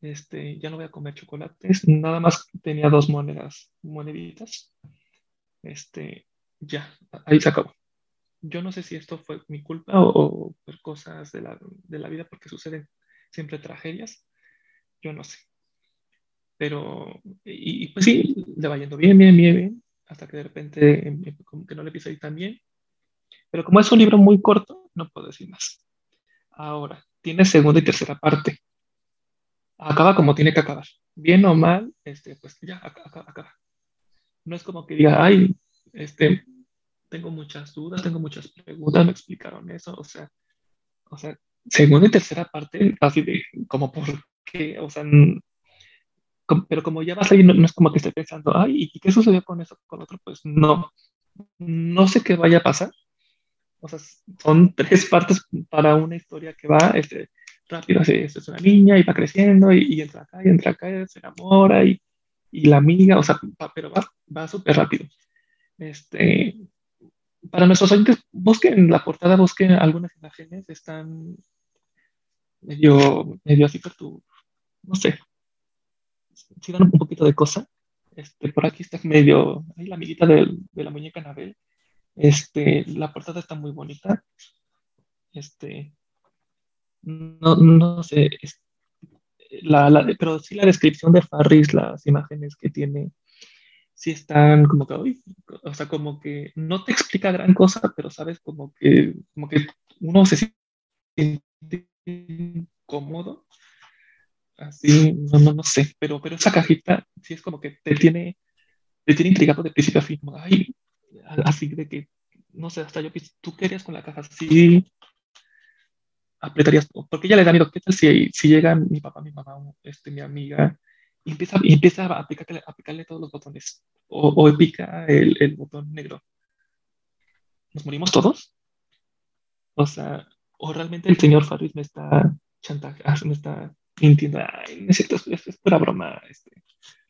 S4: Este, ya no voy a comer chocolates. Nada más tenía dos monedas, moneditas. Este, ya, ahí se acabó. Yo no sé si esto fue mi culpa o, por cosas de la, de la vida, porque suceden siempre tragedias. Yo no sé. Pero, y, pues sí, le va yendo bien, bien, bien, bien, hasta que de repente em, em, como que no le empieza a ir tan bien. Pero como es un libro muy corto, no puedo decir más. Ahora, tiene segunda y tercera parte. Acaba como tiene que acabar. Bien o mal, este, pues ya acaba, acaba. No es como que diga, ay, este, tengo muchas dudas, tengo muchas preguntas, me explicaron eso, o sea, o sea, segunda y tercera parte, así de, como por qué, o sea, pero como ya vas ahí, no, es como que esté pensando, ay, ¿y qué sucedió con eso, con otro? Pues no, no sé qué vaya a pasar. O sea, son tres partes para una historia que va este, rápido, así, es una niña y va creciendo y, entra acá y entra acá, se enamora y, y la amiga, o sea, pero va, va súper rápido. Este, para nuestros oyentes, busquen la portada, busquen algunas imágenes, están medio, medio así, pero no sé, si dan un poquito de cosa. Este, por aquí está medio, ahí la amiguita de, de la muñeca Anabel. Este, la portada está muy bonita. Este, no, no sé, la, la, pero sí la descripción de Farris, las imágenes que tiene, sí están como que, o sea, como que no te explica gran cosa, pero sabes como que, como que uno se siente cómodo así, no, no, no sé, pero, pero esa cajita sí es como que te tiene, te tiene intrigado de principio a fin, ay, así de que, no sé, hasta yo que tú querías con la caja así, apretarías, porque ella le da miedo, ¿qué tal si, si llega mi papá, mi mamá, este, mi amiga, y empieza, y empieza a, picarle, a picarle todos los botones, o, o pica el, el botón negro? ¿Nos morimos todos? O sea, o realmente el señor Faris me está chantajeando, me está entiendo, ay, necesito, es, es pura broma, este,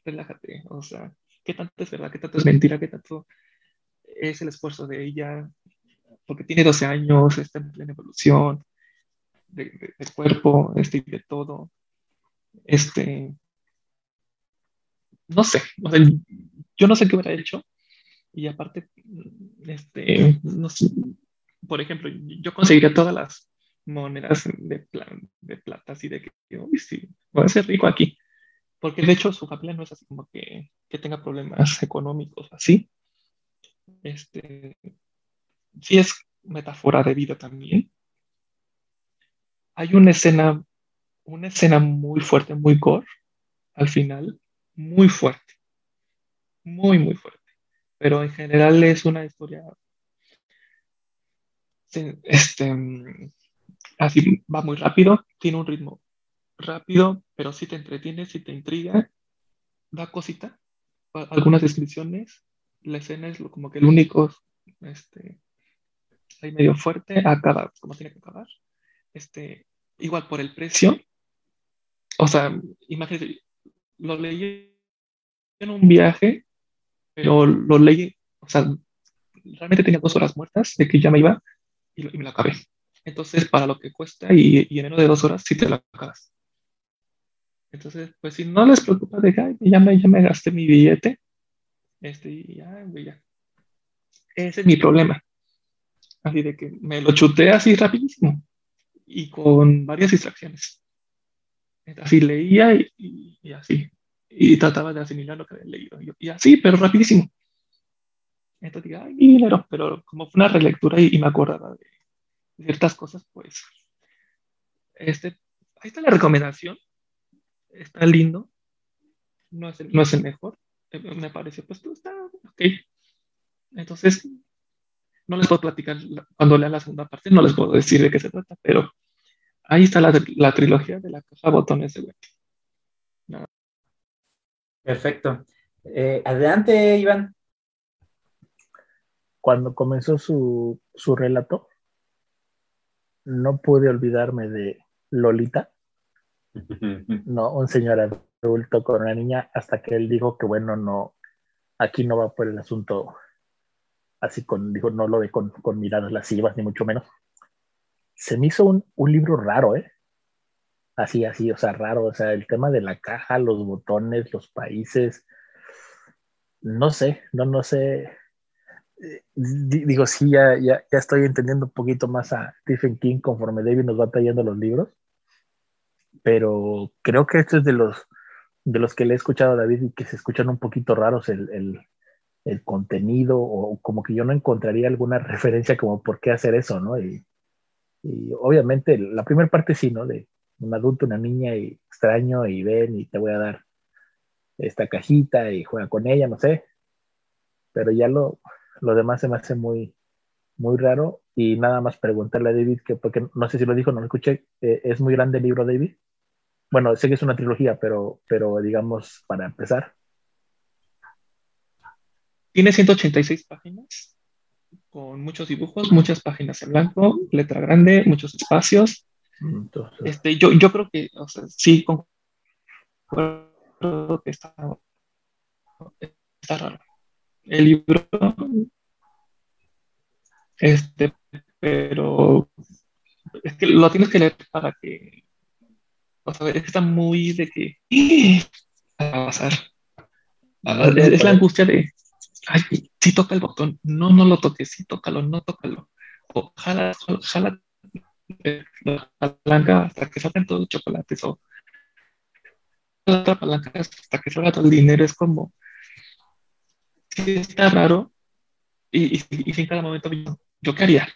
S4: relájate, o sea, ¿qué tanto es verdad? ¿Qué tanto es mentira? ¿Qué tanto es el esfuerzo de ella? Porque tiene 12 años, está en plena evolución de, de, cuerpo, este, y de todo. Este, no sé, yo no sé qué hubiera hecho. Y aparte, este, por ejemplo, yo conseguiría todas las monedas de, plan, de plata, así de que, sí, voy a ser rico aquí. Porque de hecho su familia no es así como que, que tenga problemas económicos así. Este, sí es metáfora de vida también. Hay una escena, una escena muy fuerte, muy gore, al final, muy fuerte, muy, muy fuerte. Pero en general es una historia este, así va muy rápido, tiene un ritmo rápido, pero sí te entretiene, sí te intriga, da cosita, algunas descripciones, la escena es como que el único, este, ahí medio fuerte, acaba como tiene que acabar, este, igual por el precio, o sea, imagínate, lo leí en un viaje, pero lo leí, o sea, realmente tenía dos horas muertas de que ya me iba y, me lo acabé. Entonces, para lo que cuesta y, y en menos de dos horas, sí te lo acabas. Entonces, pues si no les preocupa de que ya, me, ya me gasté mi billete, este, ya, ya. Ese es mi problema. Así de que me lo chuté así rapidísimo y con varias distracciones. Así leía y, así. Y trataba de asimilar lo que había leído. Y, así, pero rapidísimo. Entonces diga, ay, dinero. Pero como fue una relectura y, me acordaba de, ciertas cosas, pues, este, ahí está la recomendación, está lindo, no es el, no es mejor, eh, me parece, pues, está ok. Entonces, no les puedo platicar cuando lea la segunda parte, no les puedo decir de qué se trata, pero ahí está la, la trilogía de la caja botones de Wendy.
S1: Perfecto. Eh, adelante, Iván.
S5: Cuando comenzó su, su relato,
S3: no pude olvidarme de Lolita. No, un señor adulto con una niña, hasta que él dijo que, bueno, no, aquí no va por el asunto así con, dijo, no lo ve con, con miradas lascivas, ni mucho menos. Se me hizo un, un libro raro, ¿eh? Así, así, o sea, raro, o sea, el tema de la caja, los botones, los países, no sé, no, no sé. Eh, digo, sí, ya, ya, ya estoy entendiendo un poquito más a Stephen King conforme David nos va trayendo los libros, pero creo que este es de los, de los que le he escuchado a David y que se escuchan un poquito raros el, el, el contenido o como que yo no encontraría alguna referencia como por qué hacer eso, ¿no? Y, y obviamente la primera parte sí, ¿no? De un adulto, una niña y extraño y ven y te voy a dar esta cajita y juega con ella, no sé. Pero ya lo, lo demás se me hace muy, muy raro. Y nada más preguntarle a David, que porque no sé si lo dijo, no lo escuché, eh, ¿es muy grande el libro, David? Bueno, sé que es una trilogía, pero, pero digamos, para empezar.
S4: Tiene 186 páginas, con muchos dibujos, muchas páginas en blanco, letra grande, muchos espacios. Este, yo, yo creo que, o sea, sí, concuerdo que está, está raro. El libro este, pero es que lo tienes que leer para que, o sea, es que está muy de que va a pasar. Ah, es la angustia de, ay, si toca el botón, no, no lo toques, sí, tócalo, no tócalo. O jala, jala la palanca hasta que salgan todos los chocolates o la otra palanca hasta que salga todo el dinero. Es como, sí, está raro. Y, y, y en cada momento ¿yo qué haría?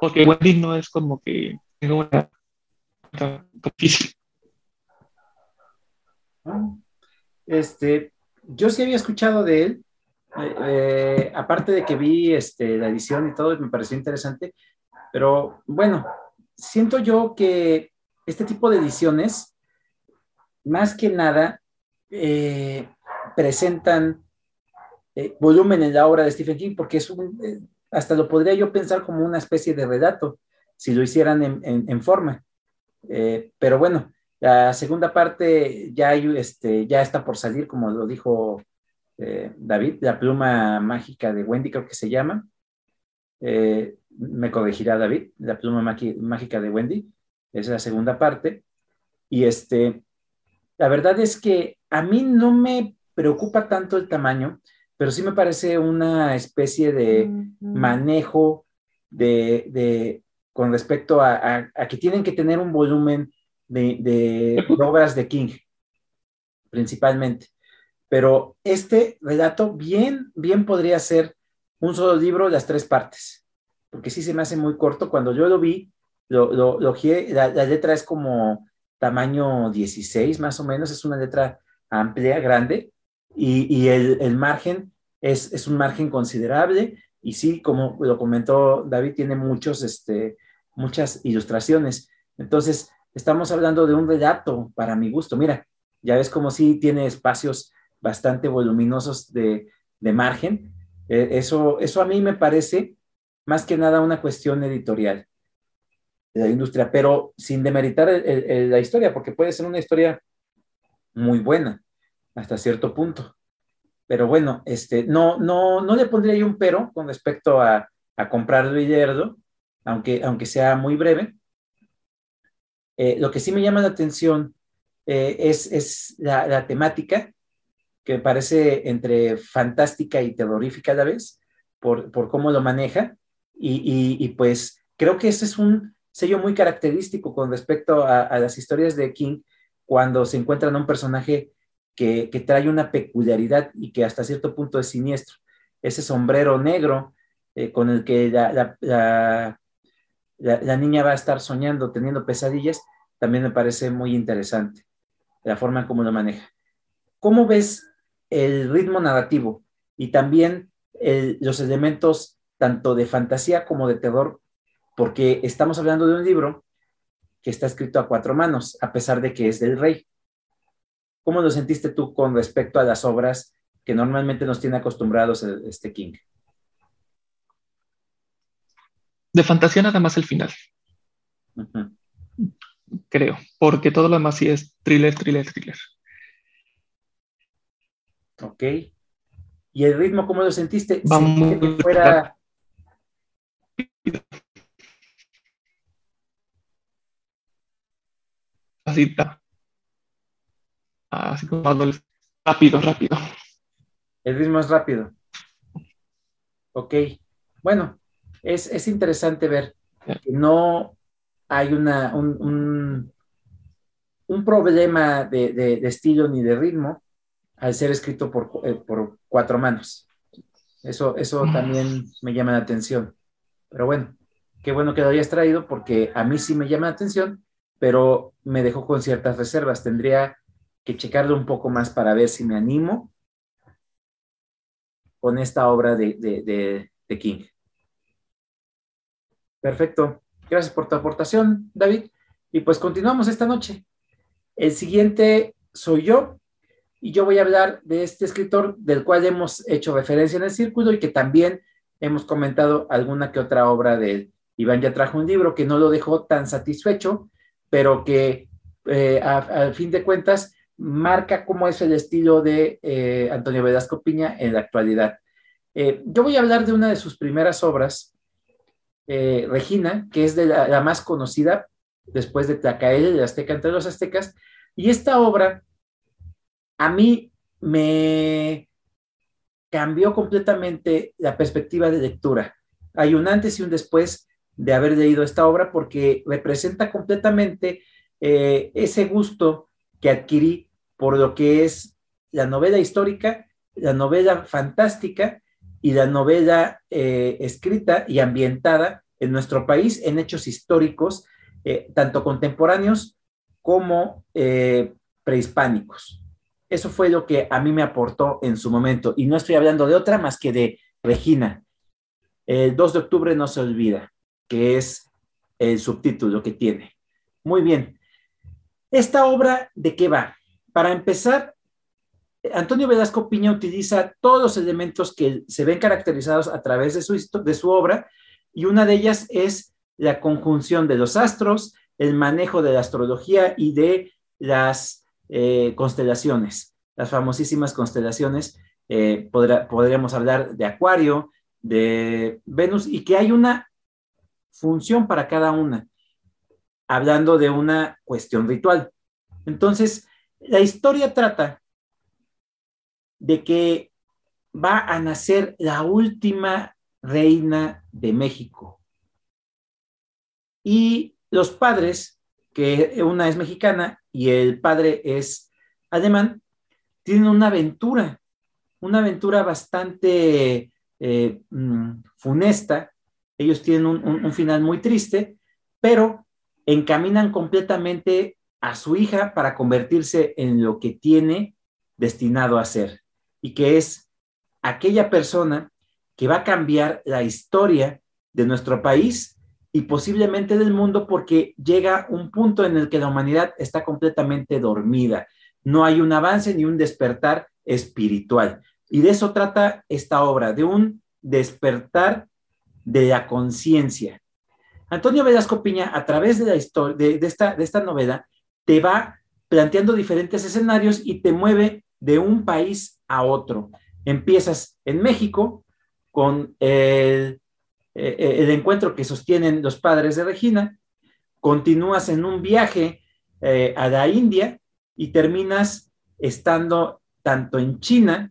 S4: Porque Wendy no es como que tenga una difícil.
S1: Este, yo sí había escuchado de él, eh, aparte de que vi este, la edición y todo, me pareció interesante, pero bueno, siento yo que este tipo de ediciones, más que nada, eh, presentan eh, volumen en la obra de Stephen King, porque es eh, hasta lo podría yo pensar como una especie de relato, si lo hicieran en, forma. Pero bueno, la segunda parte ya, este, ya está por salir, como lo dijo David, la pluma mágica de Wendy, creo que se llama. me corregirá David, la pluma mágica de Wendy, es la segunda parte. Y este, la verdad es que a mí no me preocupa tanto el tamaño, pero sí me parece una especie de manejo de, con respecto a, que tienen que tener un volumen de, obras de King, principalmente. Pero este relato bien, bien podría ser un solo libro, las tres partes, porque sí se me hace muy corto. Cuando yo lo vi, lo, lo, la, letra es como tamaño 16 más o menos, es una letra amplia, grande, y, el, margen es, un margen considerable y sí, como lo comentó David, tiene muchos, este, muchas ilustraciones. Entonces, estamos hablando de un relato para mi gusto. Mira, ya ves como sí tiene espacios bastante voluminosos de, margen. Eh, eso, eso a mí me parece más que nada una cuestión editorial de la industria, pero sin demeritar la historia, porque puede ser una historia muy buena hasta cierto punto. Pero bueno, este, no, no, no le pondría yo un pero con respecto a, a comprarlo y leerlo, aunque, aunque sea muy breve. Eh, lo que sí me llama la atención eh, es, es la, la, temática, que parece entre fantástica y terrorífica a la vez, por, por cómo lo maneja. Y, y, pues creo que ese es un sello muy característico con respecto a, a las historias de King, cuando se encuentran un personaje que, trae una peculiaridad y que hasta cierto punto es siniestro. Ese sombrero negro eh, con el que la, la, niña va a estar soñando, teniendo pesadillas, también me parece muy interesante la forma en cómo lo maneja. ¿Cómo ves el ritmo narrativo y también los elementos tanto de fantasía como de terror? Porque estamos hablando de un libro que está escrito a cuatro manos, a pesar de que es del rey. ¿Cómo lo sentiste tú con respecto a las obras que normalmente nos tiene acostumbrados este King?
S4: De fantasía nada más el final. Creo, porque todo lo demás sí es thriller, thriller, thriller.
S1: Ok. ¿Y el ritmo cómo lo sentiste?
S4: Vamos.
S1: Que fuera...
S4: Así, así como rápido, rápido.
S1: El ritmo es rápido. Ok. Bueno, es, interesante ver que no hay una, un, un, problema de, estilo ni de ritmo al ser escrito por, eh, por cuatro manos. Eso, eso también me llama la atención. Pero bueno, qué bueno que lo hayas traído porque a mí sí me llama la atención, pero me dejó con ciertas reservas. Tendría que checarlo un poco más para ver si me animo con esta obra de, de King. Perfecto. Gracias por tu aportación, David. Y pues continuamos esta noche. El siguiente soy yo y yo voy a hablar de este escritor del cual hemos hecho referencia en el círculo y que también hemos comentado alguna que otra obra de él. Iván ya trajo un libro que no lo dejó tan satisfecho, pero que eh, al fin de cuentas marca cómo es el estilo de eh, Antonio Velasco Piña en la actualidad. Eh, yo voy a hablar de una de sus primeras obras, Regina, que es de la, más conocida después de Tlacael, de Azteca entre los aztecas, y esta obra a mí me cambió completamente la perspectiva de lectura. Hay un antes y un después de haber leído esta obra porque representa completamente eh, ese gusto que adquirí por lo que es la novela histórica, la novela fantástica y la novela eh, escrita y ambientada en nuestro país en hechos históricos, eh, tanto contemporáneos como eh, prehispánicos. Eso fue lo que a mí me aportó en su momento. Y no estoy hablando de otra más que de Regina. El 2 de octubre no se olvida, que es el subtítulo que tiene. Muy bien. ¿Esta obra de qué va? Para empezar, Antonio Velasco Piña utiliza todos los elementos que se ven caracterizados a través de su, de su obra y una de ellas es la conjunción de los astros, el manejo de la astrología y de las eh, constelaciones, las famosísimas constelaciones. Eh, podríamos hablar de Acuario, de Venus y que hay una función para cada una, hablando de una cuestión ritual. Entonces, la historia trata de que va a nacer la última reina de México. Y los padres, que una es mexicana y el padre es alemán, tienen una aventura, una aventura bastante eh, mm, funesta. Ellos tienen un final muy triste, pero encaminan completamente a su hija para convertirse en lo que tiene destinado a ser y que es aquella persona que va a cambiar la historia de nuestro país y posiblemente del mundo porque llega un punto en el que la humanidad está completamente dormida. No hay un avance ni un despertar espiritual. Y de eso trata esta obra, de un despertar de la conciencia. Antonio Velasco Piña, a través de, la historia, de, esta, de esta novela, te va planteando diferentes escenarios y te mueve de un país a otro. Empiezas en México con el, eh, el encuentro que sostienen los padres de Regina, continúas en un viaje eh, a la India y terminas estando tanto en China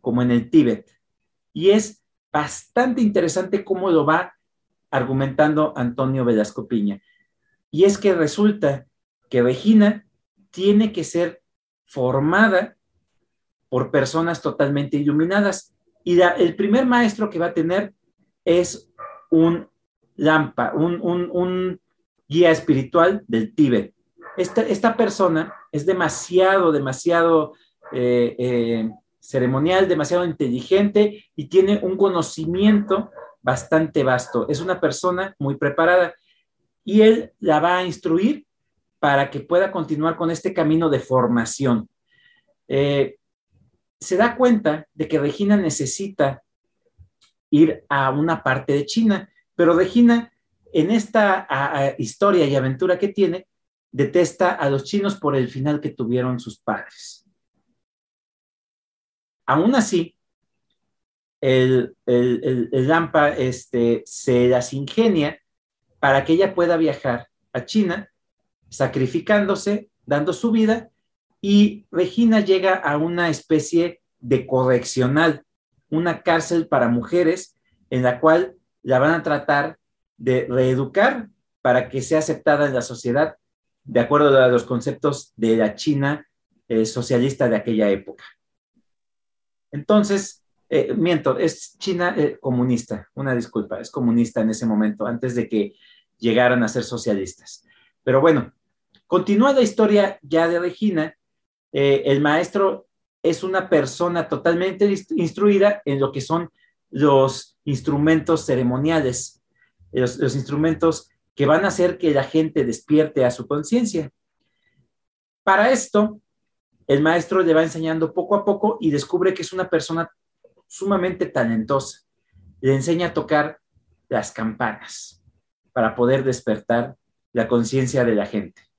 S1: como en el Tíbet. Y es bastante interesante cómo lo va argumentando Antonio Velasco Piña. Y es que resulta que Regina tiene que ser formada por personas totalmente iluminadas. Y el primer maestro que va a tener es un lampa, un, guía espiritual del Tíbet. Esta, esta, persona es demasiado, demasiado eh, eh, ceremonial, demasiado inteligente y tiene un conocimiento bastante vasto. Es una persona muy preparada y él la va a instruir para que pueda continuar con este camino de formación. Eh, se da cuenta de que Regina necesita ir a una parte de China, pero Regina en esta historia y aventura que tiene, detesta a los chinos por el final que tuvieron sus padres. Aún así, el, el, Lampa este, se las ingenia para que ella pueda viajar a China, sacrificándose, dando su vida, y Regina llega a una especie de correccional, una cárcel para mujeres en la cual la van a tratar de reeducar para que sea aceptada en la sociedad de acuerdo a los conceptos de la China eh, socialista de aquella época. Entonces, eh, miento, es China eh, comunista, una disculpa, es comunista en ese momento, antes de que llegaran a ser socialistas. Pero bueno, continúa la historia ya de Regina. el maestro es una persona totalmente instruida en lo que son los instrumentos ceremoniales, los, instrumentos que van a hacer que la gente despierte a su conciencia. Para esto, el maestro le va enseñando poco a poco y descubre que es una persona sumamente talentosa. Le enseña a tocar las campanas para poder despertar la conciencia de la gente.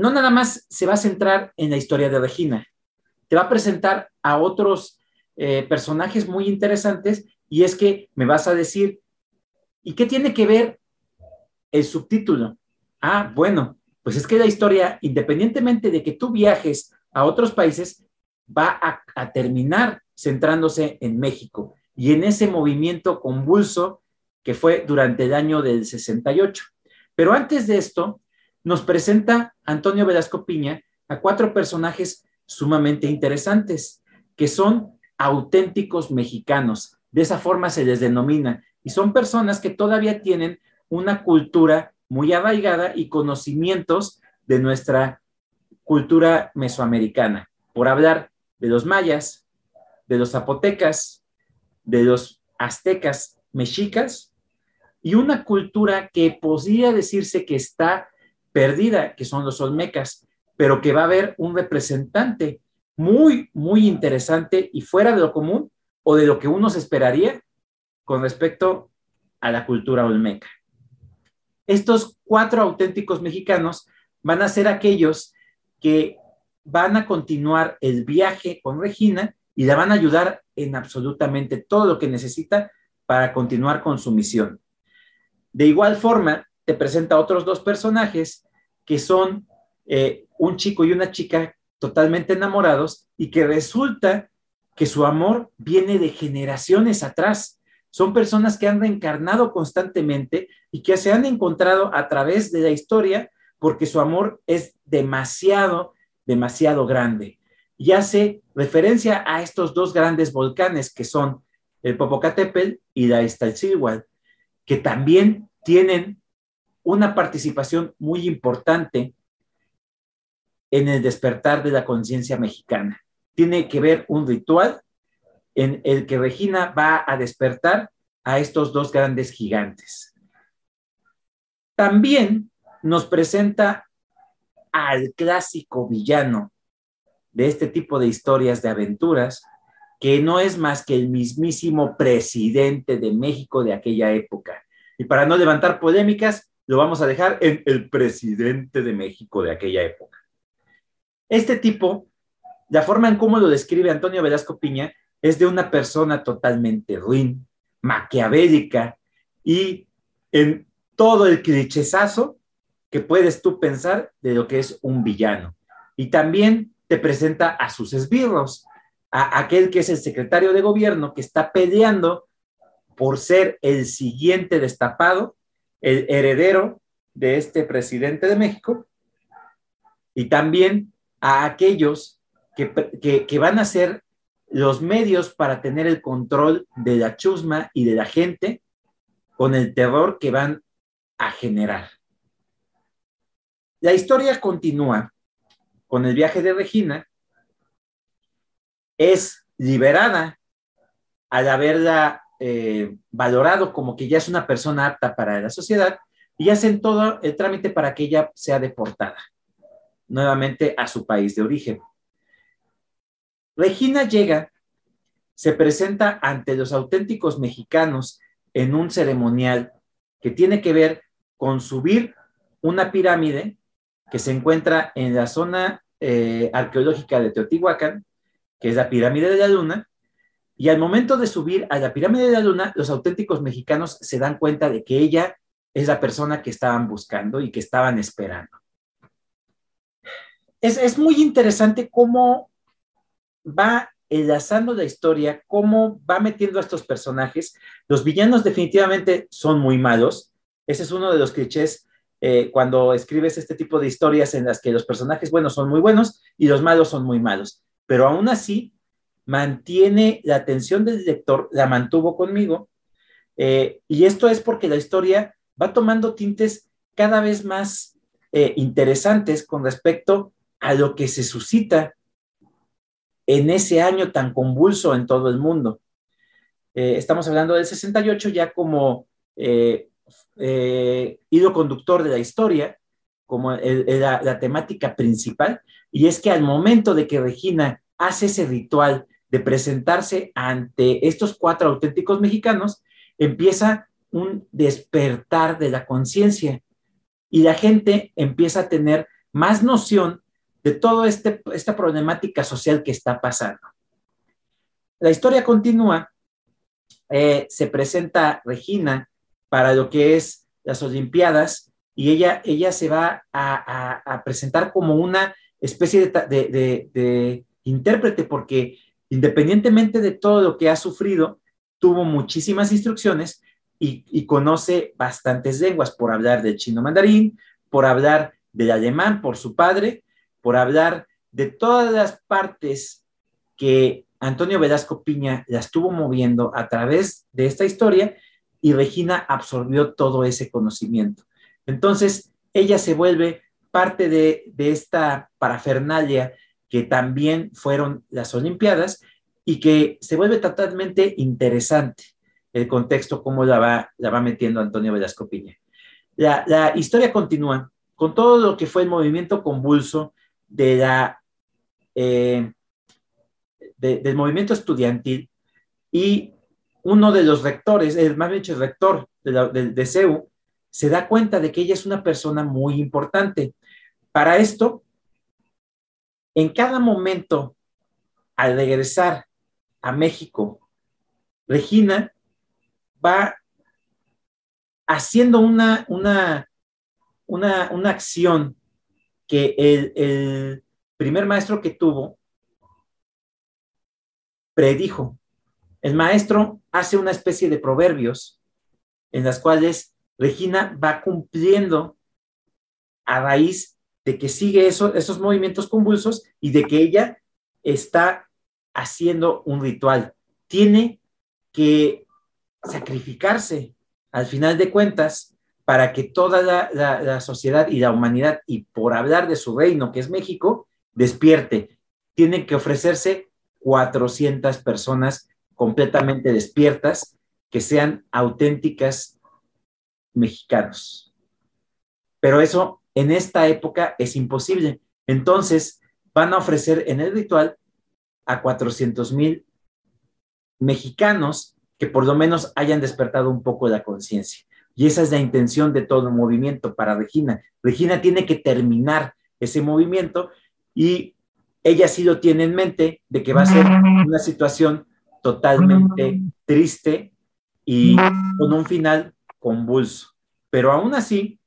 S1: No nada más se va a centrar en la historia de Regina, te va a presentar a otros eh, personajes muy interesantes y es que me vas a decir ¿Y qué tiene que ver el subtítulo? Ah, bueno, pues es que la historia, independientemente de que tú viajes a otros países, va a, terminar centrándose en México y en ese movimiento convulso que fue durante el año del 68. Pero antes de esto, nos presenta Antonio Velasco Piña a cuatro personajes sumamente interesantes, que son auténticos mexicanos. De esa forma se les denomina y son personas que todavía tienen una cultura muy arraigada y conocimientos de nuestra cultura mesoamericana. Por hablar de los mayas, de los zapotecas, de los aztecas, mexicas, y una cultura que podría decirse que está perdida, que son los olmecas, pero que va a haber un representante muy, muy interesante y fuera de lo común o de lo que uno se esperaría con respecto a la cultura olmeca. Estos cuatro auténticos mexicanos van a ser aquellos que van a continuar el viaje con Regina y la van a ayudar en absolutamente todo lo que necesita para continuar con su misión. De igual forma, te presenta otros dos personajes que son eh, un chico y una chica totalmente enamorados y que resulta que su amor viene de generaciones atrás son personas que han reencarnado constantemente y que se han encontrado a través de la historia porque su amor es demasiado, demasiado grande. Y hace referencia a estos dos grandes volcanes que son el Popocatépetl y la Iztaccíhuatl, que también tienen una participación muy importante en el despertar de la conciencia mexicana. Tiene que ver un ritual en el que Regina va a despertar a estos dos grandes gigantes. También nos presenta al clásico villano de este tipo de historias de aventuras, que no es más que el mismísimo presidente de México de aquella época. Y para no levantar polémicas, lo vamos a dejar en el presidente de México de aquella época. Este tipo, la forma en cómo lo describe Antonio Velasco Piña, es de una persona totalmente ruin, maquiavélica y en todo el clichezazo que puedes tú pensar de lo que es un villano. Y también te presenta a sus esbirros, a aquel que es el secretario de gobierno que está peleando por ser el siguiente destapado, el heredero de este presidente de México, y también a aquellos que, que, que van a ser los medios para tener el control de la chusma y de la gente con el terror que van a generar. La historia continúa con el viaje de Regina. Es liberada al haberla eh, valorado como que ya es una persona apta para la sociedad y hacen todo el trámite para que ella sea deportada nuevamente a su país de origen. Regina llega, se presenta ante los auténticos mexicanos en un ceremonial que tiene que ver con subir una pirámide que se encuentra en la zona eh, arqueológica de Teotihuacán, que es la pirámide de la luna, y al momento de subir a la pirámide de la luna, los auténticos mexicanos se dan cuenta de que ella es la persona que estaban buscando y que estaban esperando. Es, es muy interesante cómo va enlazando la historia, cómo va metiendo a estos personajes. Los villanos definitivamente son muy malos. Ese es uno de los clichés eh, cuando escribes este tipo de historias en las que los personajes buenos son muy buenos y los malos son muy malos. Pero aún así, mantiene la atención del lector, la mantuvo conmigo. Eh, y esto es porque la historia va tomando tintes cada vez más eh, interesantes con respecto a lo que se suscita en ese año tan convulso en todo el mundo. Eh, estamos hablando del 68 ya como hilo conductor de la historia, como la, temática principal, y es que al momento de que Regina hace ese ritual de presentarse ante estos cuatro auténticos mexicanos, empieza un despertar de la conciencia y la gente empieza a tener más noción de toda este, esta problemática social que está pasando. La historia continúa, eh, se presenta Regina para lo que es las Olimpiadas y ella, ella se va a, presentar como una especie de, intérprete porque independientemente de todo lo que ha sufrido, tuvo muchísimas instrucciones y, conoce bastantes lenguas por hablar del chino mandarín, por hablar del alemán por su padre por hablar de todas las partes que Antonio Velasco Piña la estuvo moviendo a través de esta historia y Regina absorbió todo ese conocimiento. Entonces, ella se vuelve parte de, esta parafernalia que también fueron las Olimpiadas y que se vuelve totalmente interesante el contexto, cómo la va, la va metiendo Antonio Velasco Piña. La, la historia continúa con todo lo que fue el movimiento convulso de la, eh, del movimiento estudiantil y uno de los rectores, el más bien el rector de, de, CEU, se da cuenta de que ella es una persona muy importante. Para esto, en cada momento, al regresar a México, Regina va haciendo una, una, una, una acción que el, primer maestro que tuvo predijo. El maestro hace una especie de proverbios en las cuales Regina va cumpliendo a raíz de que sigue esos movimientos convulsos y de que ella está haciendo un ritual. Tiene que sacrificarse. Al final de cuentas, para que toda la, sociedad y la humanidad, y por hablar de su reino, que es México, despierte. Tienen que ofrecerse 400 personas completamente despiertas que sean auténticas mexicanos. Pero eso en esta época es imposible. Entonces van a ofrecer en el ritual a 400 mil mexicanos que por lo menos hayan despertado un poco la conciencia. Y esa es la intención de todo el movimiento para Regina. Regina tiene que terminar ese movimiento y ella sí lo tiene en mente de que va a ser una situación totalmente triste y con un final convulso. Pero aún así,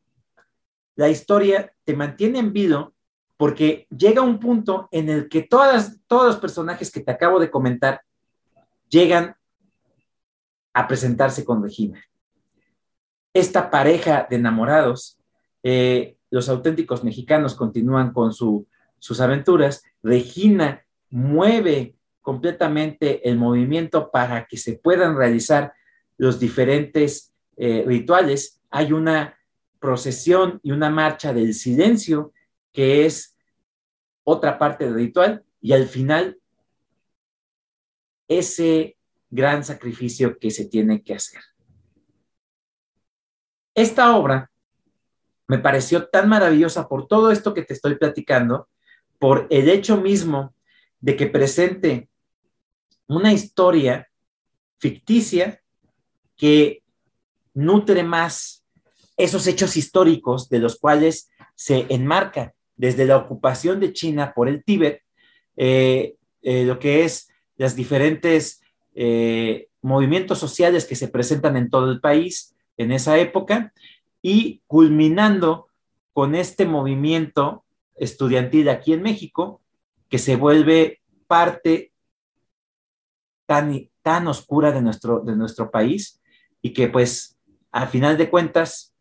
S1: la historia te mantiene en vivo porque llega un punto en el que todas, todos los personajes que te acabo de comentar llegan a presentarse con Regina esta pareja de enamorados, eh, los auténticos mexicanos continúan con sus aventuras. Regina mueve completamente el movimiento para que se puedan realizar los diferentes eh, rituales. Hay una procesión y una marcha del silencio que es otra parte del ritual y al final ese gran sacrificio que se tiene que hacer. Esta obra me pareció tan maravillosa por todo esto que te estoy platicando, por el hecho mismo de que presente una historia ficticia que nutre más esos hechos históricos de los cuales se enmarca desde la ocupación de China por el Tíbet, eh, eh, lo que es las diferentes eh, movimientos sociales que se presentan en todo el país en esa época y culminando con este movimiento estudiantil aquí en México que se vuelve parte tan, tan oscura de nuestro, de nuestro país y que pues a final de cuentas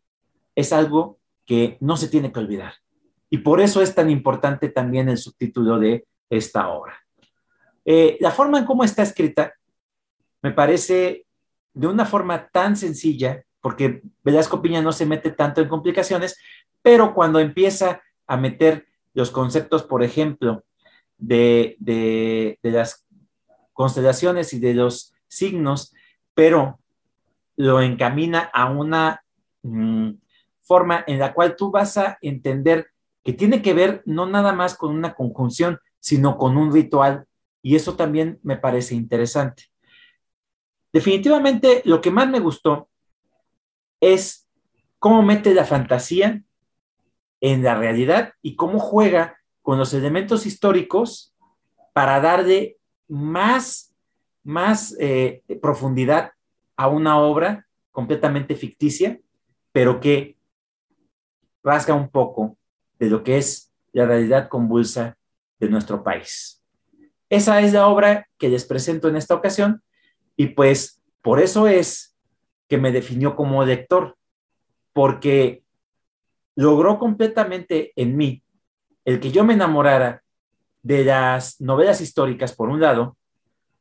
S1: es algo que no se tiene que olvidar. Y por eso es tan importante también el subtítulo de esta obra. Eh, la forma en cómo está escrita me parece de una forma tan sencilla, porque Velasco Piña no se mete tanto en complicaciones, pero cuando empieza a meter los conceptos, por ejemplo, de, de las constelaciones y de los signos, pero lo encamina a una mm, forma en la cual tú vas a entender que tiene que ver no nada más con una conjunción, sino con un ritual. Y eso también me parece interesante. Definitivamente lo que más me gustó es cómo mete la fantasía en la realidad y cómo juega con los elementos históricos para darle más, más eh, profundidad a una obra completamente ficticia, pero que rasga un poco de lo que es la realidad convulsa de nuestro país. Esa es la obra que les presento en esta ocasión y pues por eso es que me definió como lector, porque logró completamente en mí el que yo me enamorara de las novelas históricas, por un lado,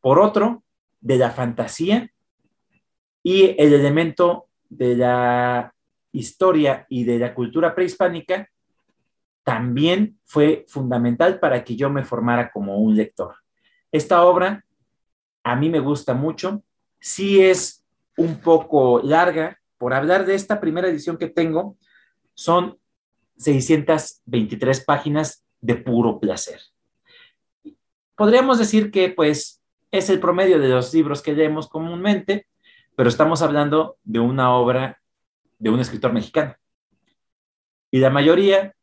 S1: por otro, de la fantasía y el elemento de la historia y de la cultura prehispánica también fue fundamental para que yo me formara como un lector. Esta obra a mí me gusta mucho, sí es un poco larga, por hablar de esta primera edición que tengo, son 623 páginas de puro placer. Podríamos decir que pues es el promedio de los libros que leemos comúnmente, pero estamos hablando de una obra de un escritor mexicano. Y la mayoría,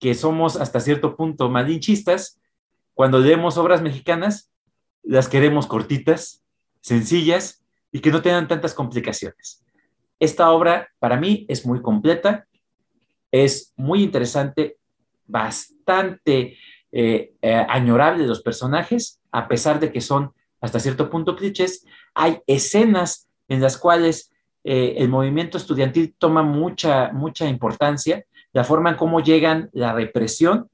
S1: que somos hasta cierto punto malinchistas, cuando leemos obras mexicanas, las queremos cortitas, sencillas y que no tengan tantas complicaciones. Esta obra para mí es muy completa, es muy interesante, bastante eh, eh, añorable los personajes, a pesar de que son hasta cierto punto clichés. Hay escenas en las cuales eh, el movimiento estudiantil toma mucha, mucha importancia, la forma en cómo llegan la represión,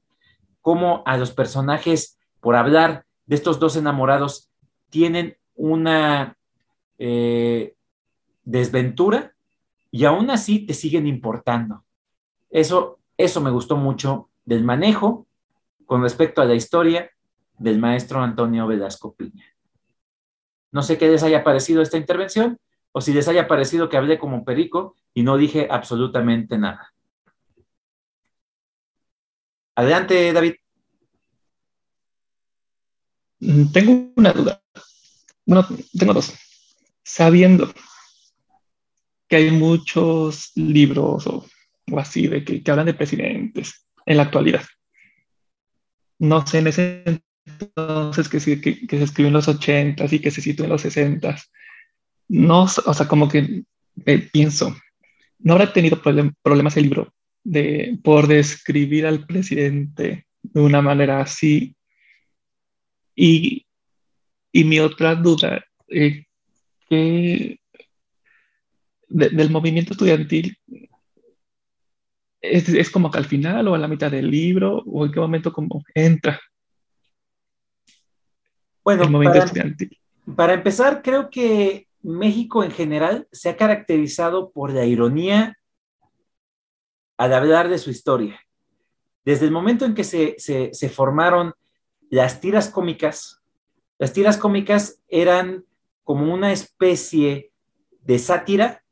S1: cómo a los personajes, por hablar de estos dos enamorados, tienen una desventura y aún así te siguen importando. Eso, eso me gustó mucho del manejo con respecto a la historia del maestro Antonio Velasco Piña. No sé qué les haya parecido esta intervención o si les haya parecido que hablé como perico y no dije absolutamente nada. Adelante, David.
S4: Mm, tengo una duda. Bueno, tengo dos. Sabiendo que hay muchos libros o, así de que hablan de presidentes en la actualidad, no sé, en ese entonces que, se escribió en los 80 y que se citó en los 60 no, o sea, como que pienso, no habrá tenido problemas el libro de, por describir al presidente de una manera así. Y, y mi otra duda, eh, que del movimiento estudiantil, ¿Es, como que al final o a la mitad del libro o en qué momento como entra?
S1: Bueno, para, empezar, creo que México en general se ha caracterizado por la ironía al hablar de su historia. Desde el momento en que se, formaron las tiras cómicas, las tiras cómicas eran como una especie de sátira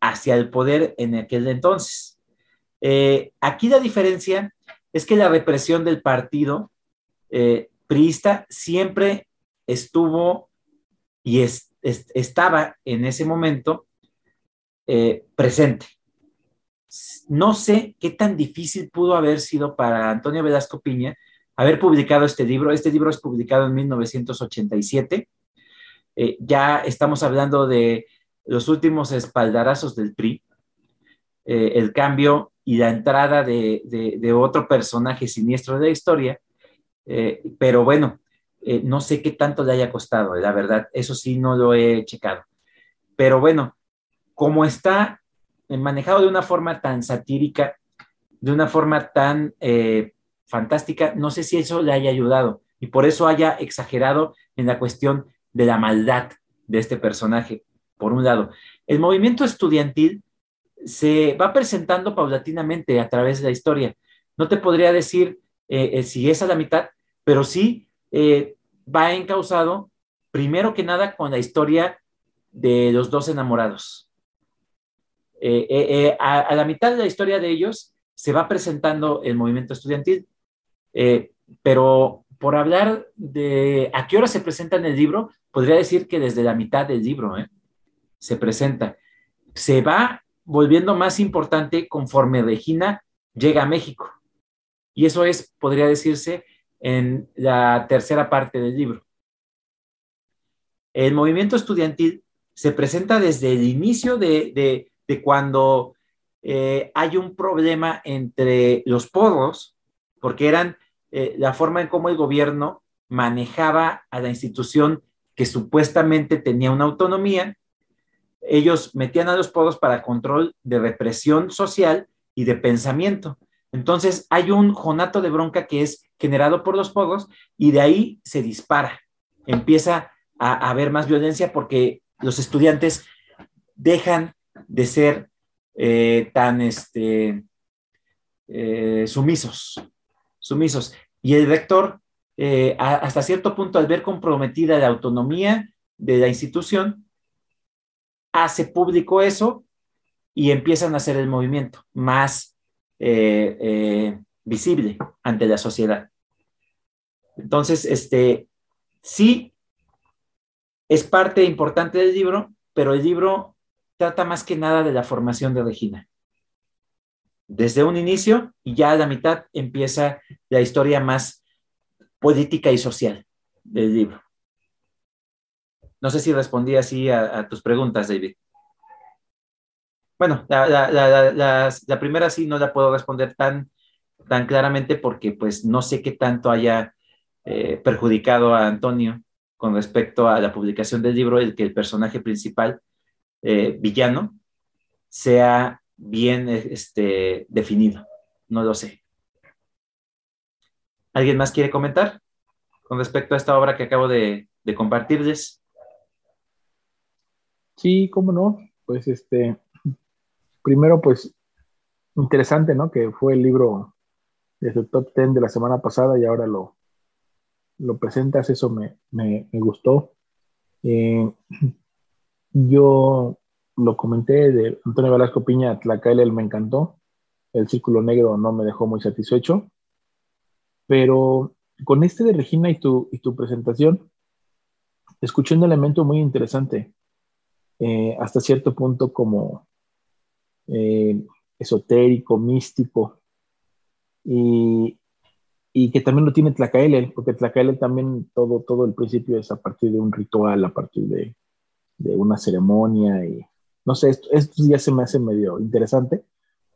S1: hacia el poder en aquel entonces. Eh, aquí la diferencia es que la represión del partido eh, priista siempre estuvo y estaba en ese momento eh, presente. No sé qué tan difícil pudo haber sido para Antonio Velasco Piña haber publicado este libro. Este libro es publicado en 1987. Eh, ya estamos hablando de los últimos espaldarazos del PRI, eh, el cambio y la entrada de, de, otro personaje siniestro de la historia. pero bueno, no sé qué tanto le haya costado, la verdad, eso sí no lo he checado. Pero bueno, como está manejado de una forma tan satírica, de una forma tan eh, fantástica, no sé si eso le haya ayudado y por eso haya exagerado en la cuestión de la maldad de este personaje, por un lado. El movimiento estudiantil se va presentando paulatinamente a través de la historia. No te podría decir eh, eh, si es a la mitad, pero sí va encausado, primero que nada, con la historia de los dos enamorados. Eh, eh, eh, a, la mitad de la historia de ellos se va presentando el movimiento estudiantil, pero por hablar de a qué hora se presenta en el libro, podría decir que desde la mitad del libro se presenta. Se va volviendo más importante conforme Regina llega a México. Y eso es, podría decirse, en la tercera parte del libro. El movimiento estudiantil se presenta desde el inicio de, cuando eh, hay un problema entre los porros, porque eran eh, la forma en cómo el gobierno manejaba a la institución que supuestamente tenía una autonomía. Ellos metían a los porros para control de represión social y de pensamiento. Entonces hay un jonato de bronca que es generado por los porros y de ahí se dispara. Empieza a haber más violencia porque los estudiantes dejan de ser eh, tan este, eh, sumisos, sumisos. Y el rector, eh, hasta cierto punto, al ver comprometida la autonomía de la institución, hace público eso y empiezan a hacer el movimiento más visible ante la sociedad. Entonces, este, sí es parte importante del libro, pero el libro trata más que nada de la formación de Regina. Desde un inicio y ya a la mitad empieza la historia más política y social del libro. No sé si respondí así a, tus preguntas, David. Bueno, la, primera sí no la puedo responder tan, tan claramente porque pues no sé qué tanto haya eh, perjudicado a Antonio con respecto a la publicación del libro, el que el personaje principal, eh, villano, sea bien este, definido. No lo sé. ¿Alguien más quiere comentar con respecto a esta obra que acabo de, de compartirles?
S3: Sí, cómo no. Pues este, primero, pues interesante, ¿no? Que fue el libro de su top 10 de la semana pasada y ahora lo, lo presentas, eso me, me, gustó. Eh, yo lo comenté de Antonio Velasco Piña, Tlacael me encantó, el Círculo Negro no me dejó muy satisfecho, pero con este de Regina y tu, y tu presentación, escuché un elemento muy interesante, eh, hasta cierto punto como eh, esotérico, místico, y, y que también lo tiene Tlacaele, porque Tlacaele también todo, todo el principio es a partir de un ritual, a partir de, de una ceremonia y no sé, esto, esto, ya se me hace medio interesante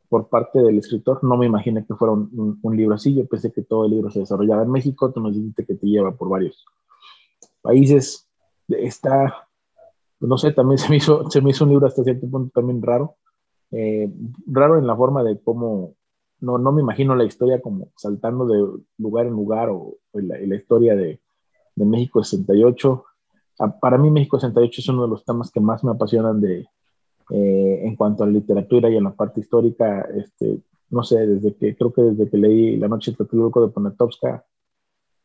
S3: por parte del escritor. No me imaginé que fuera un, un, libro así, yo pensé que todo el libro se desarrollaba en México, tú nos dijiste que te lleva por varios países. Está, no sé, también se me hizo, se me hizo un libro hasta cierto punto también raro, eh, raro en la forma de cómo no, no me imagino la historia como saltando de lugar en lugar o, la, historia de, de, México 68. Ah, para mí México 68 es uno de los temas que más me apasionan de, eh, en cuanto a la literatura y en la parte histórica. Este, no sé, desde que creo que desde que leí La noche del de Poniatowska,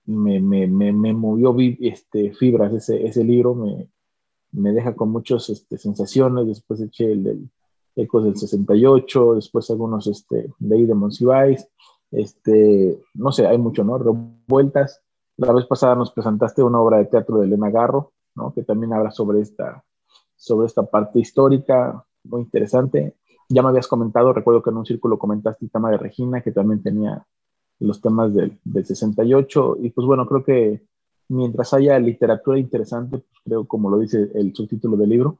S3: me, me, me, me, movió este, fibras ese, ese libro, me, deja con muchas este, sensaciones. Después eché el Ecos del 68, después algunos este, de ahí de Monsiváis, este, no sé, hay mucho, ¿no? Revueltas. La vez pasada nos presentaste una obra de teatro de Elena Garro, ¿no? Que también habla sobre esta, sobre esta parte histórica. muy interesante. Ya me habías comentado, recuerdo que en un círculo comentaste el tema de Regina, que también tenía los temas del, del 68, y pues bueno, creo que mientras haya literatura interesante, pues creo como lo dice el subtítulo del libro,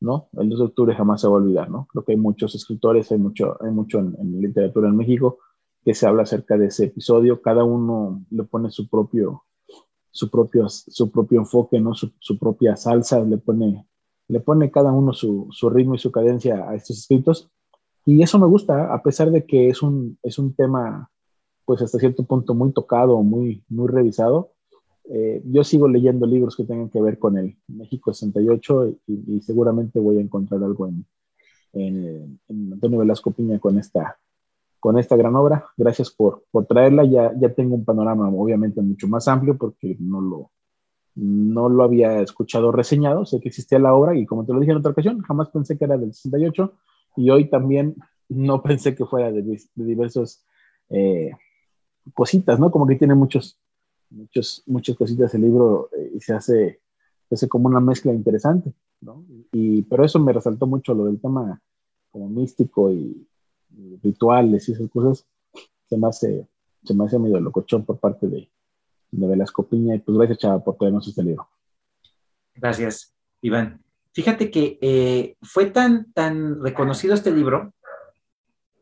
S3: ¿no? El 2 de octubre jamás se va a olvidar, ¿no? Creo que hay muchos escritores, hay mucho, hay mucho en, literatura en México que se habla acerca de ese episodio, cada uno le pone su propio, su propio, su propio enfoque, ¿no? Su, propia salsa, le pone, le pone cada uno su, su, ritmo y su cadencia a estos escritos. Y eso me gusta, a pesar de que es un, es un tema, pues hasta cierto punto muy tocado, muy, muy revisado, eh, yo sigo leyendo libros que tengan que ver con el México 68 y, seguramente voy a encontrar algo en, en, Antonio Velasco Piña con esta, con esta gran obra. Gracias por, por traerla. Ya, ya tengo un panorama obviamente mucho más amplio porque no lo, no lo había escuchado reseñado. Sé que existía la obra y como te lo dije en otra ocasión, jamás pensé que era del 68 y hoy también no pensé que fuera de, de diversos eh, cositas, ¿no? Como que tiene muchos muchos, muchas cositas el libro eh, y se hace, se hace como una mezcla interesante, ¿no? Y, pero eso me resaltó mucho lo del tema como místico y, rituales y esas cosas, se me hace, se me hace medio locochón por parte de, de Velasco Piña y pues gracias Chava por traernos este libro.
S1: Gracias, Iván. Fíjate que eh, fue tan, tan reconocido este libro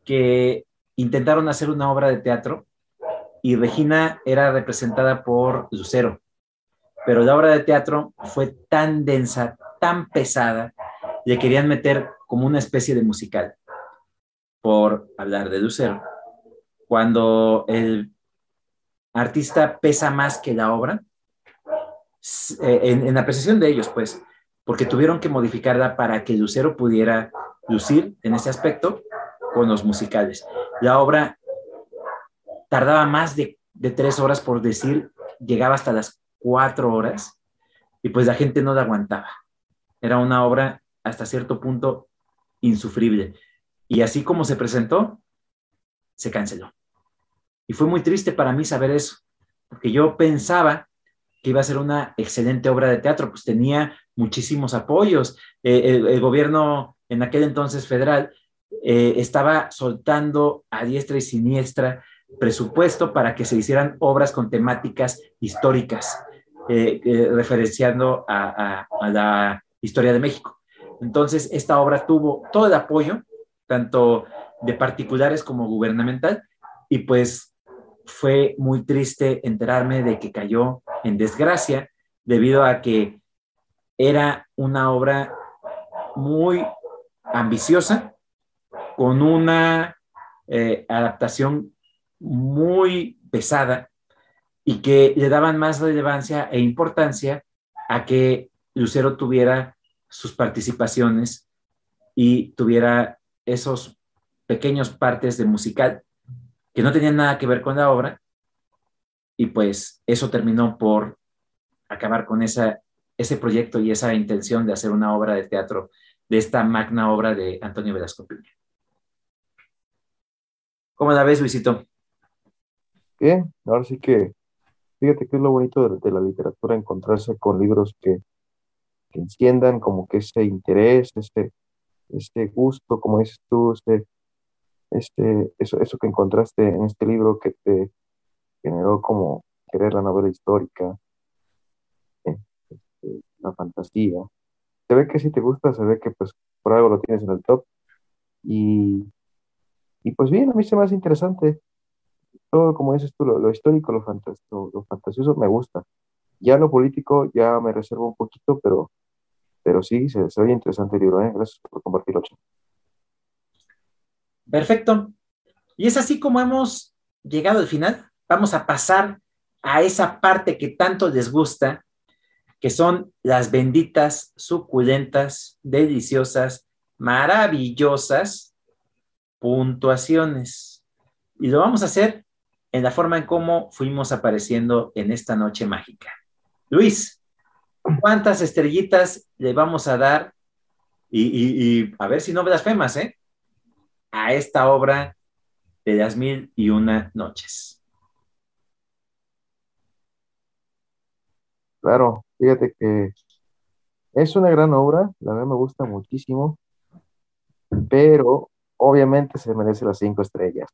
S1: que intentaron hacer una obra de teatro y Regina era representada por Lucero. Pero la obra de teatro fue tan densa, tan pesada, le querían meter como una especie de musical, por hablar de Lucero. Cuando el artista pesa más que la obra, eh, en, en apreciación de ellos, pues, porque tuvieron que modificarla para que Lucero pudiera lucir en ese aspecto con los musicales. La obra tardaba más de, tres horas por decir, llegaba hasta las cuatro horas y pues la gente no la aguantaba. Era una obra hasta cierto punto insufrible. Y así como se presentó, se canceló. Y fue muy triste para mí saber eso, porque yo pensaba que iba a ser una excelente obra de teatro, pues tenía muchísimos apoyos. Eh, el, gobierno en aquel entonces federal eh, estaba soltando a diestra y siniestra presupuesto para que se hicieran obras con temáticas históricas, eh, eh, referenciando a, la historia de México. Entonces, esta obra tuvo todo el apoyo, tanto de particulares como gubernamental, y pues fue muy triste enterarme de que cayó en desgracia debido a que era una obra muy ambiciosa, con una eh, adaptación muy pesada y que le daban más relevancia e importancia a que Lucero tuviera sus participaciones y tuviera esos pequeños partes de musical que no tenían nada que ver con la obra y pues eso terminó por acabar con esa, ese proyecto y esa intención de hacer una obra de teatro de esta magna obra de Antonio Velasco Piña. ¿Cómo la ves, Luisito?
S2: Bien, ahora sí que, fíjate que es lo bonito de, la literatura, encontrarse con libros que, enciendan como que ese interés, ese, ese gusto, como dices tú, este, este, eso, eso que encontraste en este libro que te generó como querer la novela histórica, eh, este, la fantasía. Se ve que si te gusta, se ve que pues por algo lo tienes en el top. Y, y pues bien, a mí se me hace interesante todo, como dices tú, lo, histórico, lo, lo, fantasioso me gusta. Ya lo político ya me reservo un poquito, pero, pero sí, se, se oye interesante el libro. ¿eh? Gracias por compartirlo.
S1: Perfecto. Y es así como hemos llegado al final. Vamos a pasar a esa parte que tanto les gusta, que son las benditas, suculentas, deliciosas, maravillosas puntuaciones. Y lo vamos a hacer en la forma en cómo fuimos apareciendo en esta noche mágica. Luis, ¿cuántas estrellitas le vamos a dar? Y, a ver si no blasfemas, ¿eh? A esta obra de las mil y una noches.
S2: Claro, fíjate que es una gran obra, la verdad me gusta muchísimo. pero obviamente se merece las cinco estrellas.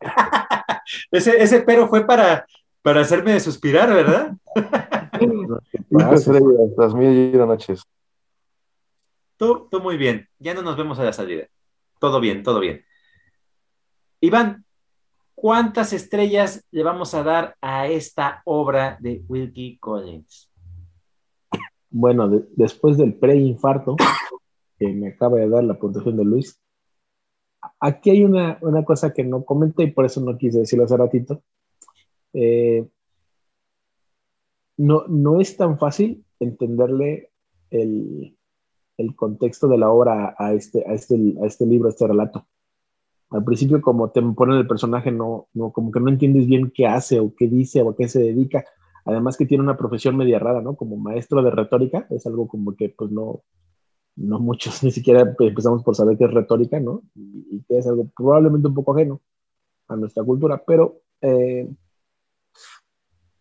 S1: ese, ese pero fue para, para hacerme suspirar, ¿verdad?
S2: cinco estrellas, las mil noches.
S1: Tú, tú muy bien. Ya no nos vemos a la salida. Todo bien, todo bien. Iván, ¿cuántas estrellas le vamos a dar a esta obra de Wilkie Collins?
S3: Bueno, después del preinfarto, que me acaba de dar la puntuación de Luis, aquí hay una, cosa que no comenté y por eso no quise decirlo hace ratito. Eh, no, no es tan fácil entenderle el, contexto de la obra a este, a este, a este libro, a este relato. Al principio, como te ponen el personaje, no, no, como que no entiendes bien qué hace o qué dice o a qué se dedica. Además que tiene una profesión media rara, ¿no? Como maestro de retórica, es algo como que pues no, no muchos ni siquiera empezamos por saber qué es retórica, ¿no? Y, que es algo probablemente un poco ajeno a nuestra cultura, pero eh,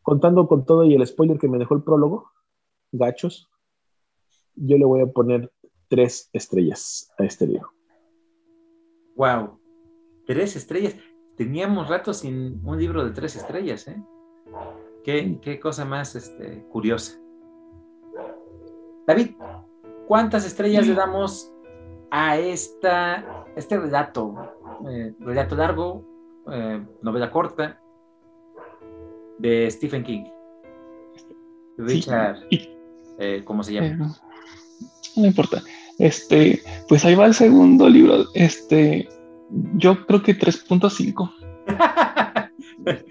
S3: contando con todo y el spoiler que me dejó el prólogo, gachos, yo le voy a poner tres estrellas a este libro.
S1: Wow, tres estrellas. Teníamos rato sin un libro de tres estrellas, ¿eh? Qué, qué cosa más este, curiosa. David, ¿Cuántas estrellas le damos a esta, este relato? Eh, relato largo, eh, novela corta, de Stephen King. Richard, eh, ¿cómo se llama?
S4: no importa. Este, pues ahí va el segundo libro. Este, yo creo que 3.5.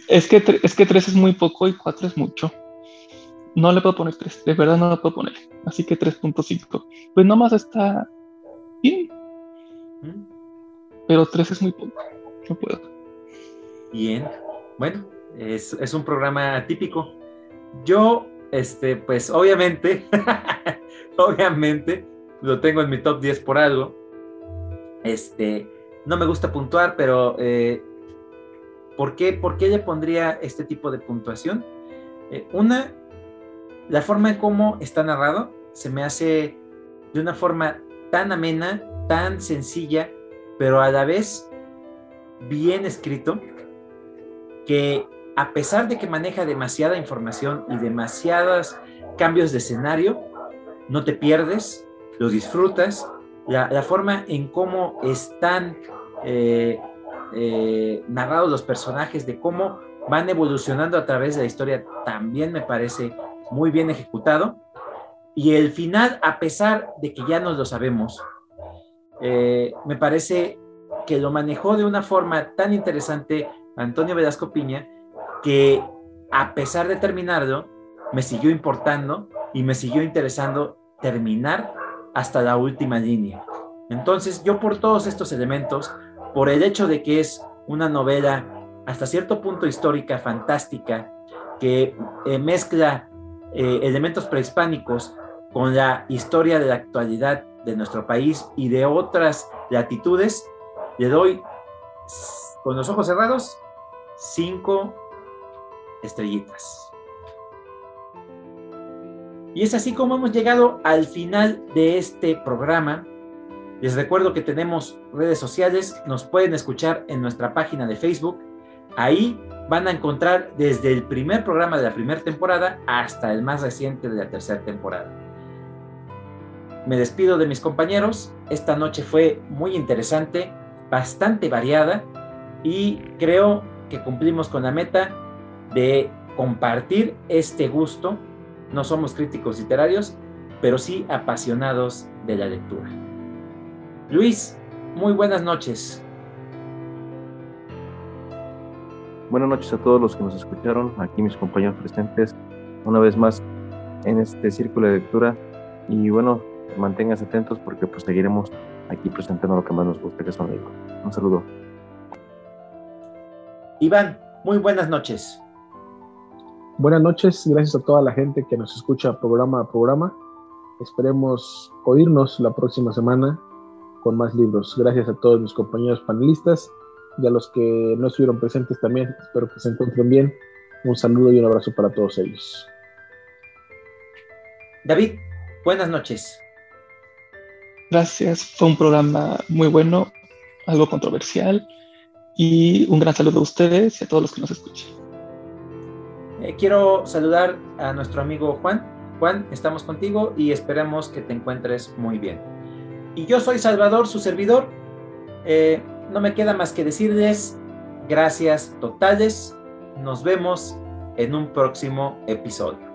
S4: es, que, es que 3 es muy poco y 4 es mucho. No le puedo poner 3, de verdad no le puedo poner. Así que 3.5. Pues nomás está bien. Pero 3 es muy poco. No puedo.
S1: Bien. Bueno, es, es un programa típico. Yo, este, pues obviamente, obviamente, lo tengo en mi top 10 por algo. Este, no me gusta puntuar, pero eh, ¿por, qué, ¿por qué le pondría este tipo de puntuación? Eh, una, la forma en cómo está narrado se me hace de una forma tan amena, tan sencilla, pero a la vez bien escrito, que a pesar de que maneja demasiada información y demasiados cambios de escenario, no te pierdes, lo disfrutas. La, forma en cómo están eh, eh, narrados los personajes, de cómo van evolucionando a través de la historia, también me parece muy bien ejecutado. Y el final, a pesar de que ya nos lo sabemos, eh, me parece que lo manejó de una forma tan interesante Antonio Velasco Piña, que a pesar de terminarlo, me siguió importando y me siguió interesando terminar hasta la última línea. Entonces, yo por todos estos elementos, por el hecho de que es una novela hasta cierto punto histórica, fantástica, que eh, mezcla eh, elementos prehispánicos con la historia de la actualidad de nuestro país y de otras latitudes, le doy con los ojos cerrados cinco estrellitas. Y es así como hemos llegado al final de este programa. Les recuerdo que tenemos redes sociales, nos pueden escuchar en nuestra página de Facebook. Ahí van a encontrar desde el primer programa de la primera temporada hasta el más reciente de la tercera temporada. Me despido de mis compañeros. Esta noche fue muy interesante, bastante variada y creo que cumplimos con la meta de compartir este gusto. No somos críticos literarios, pero sí apasionados de la lectura. Luis, muy buenas noches.
S2: Buenas noches a todos los que nos escucharon, aquí mis compañeros presentes, una vez más en este círculo de lectura. Y bueno, manténganse atentos porque pues seguiremos aquí presentando lo que más nos gusta, que son libros. Un saludo.
S1: Iván, muy buenas noches.
S3: Buenas noches, gracias a toda la gente que nos escucha programa a programa. Esperemos oírnos la próxima semana con más libros. Gracias a todos mis compañeros panelistas y a los que no estuvieron presentes también. Espero que se encuentren bien. Un saludo y un abrazo para todos ellos.
S1: David, buenas noches.
S4: Gracias, fue un programa muy bueno, algo controversial y un gran saludo a ustedes y a todos los que nos escuchan.
S1: Eh, quiero saludar a nuestro amigo Juan. Juan, estamos contigo y esperemos que te encuentres muy bien. Y yo soy Salvador, su servidor. Eh, no me queda más que decirles gracias totales. Nos vemos en un próximo episodio.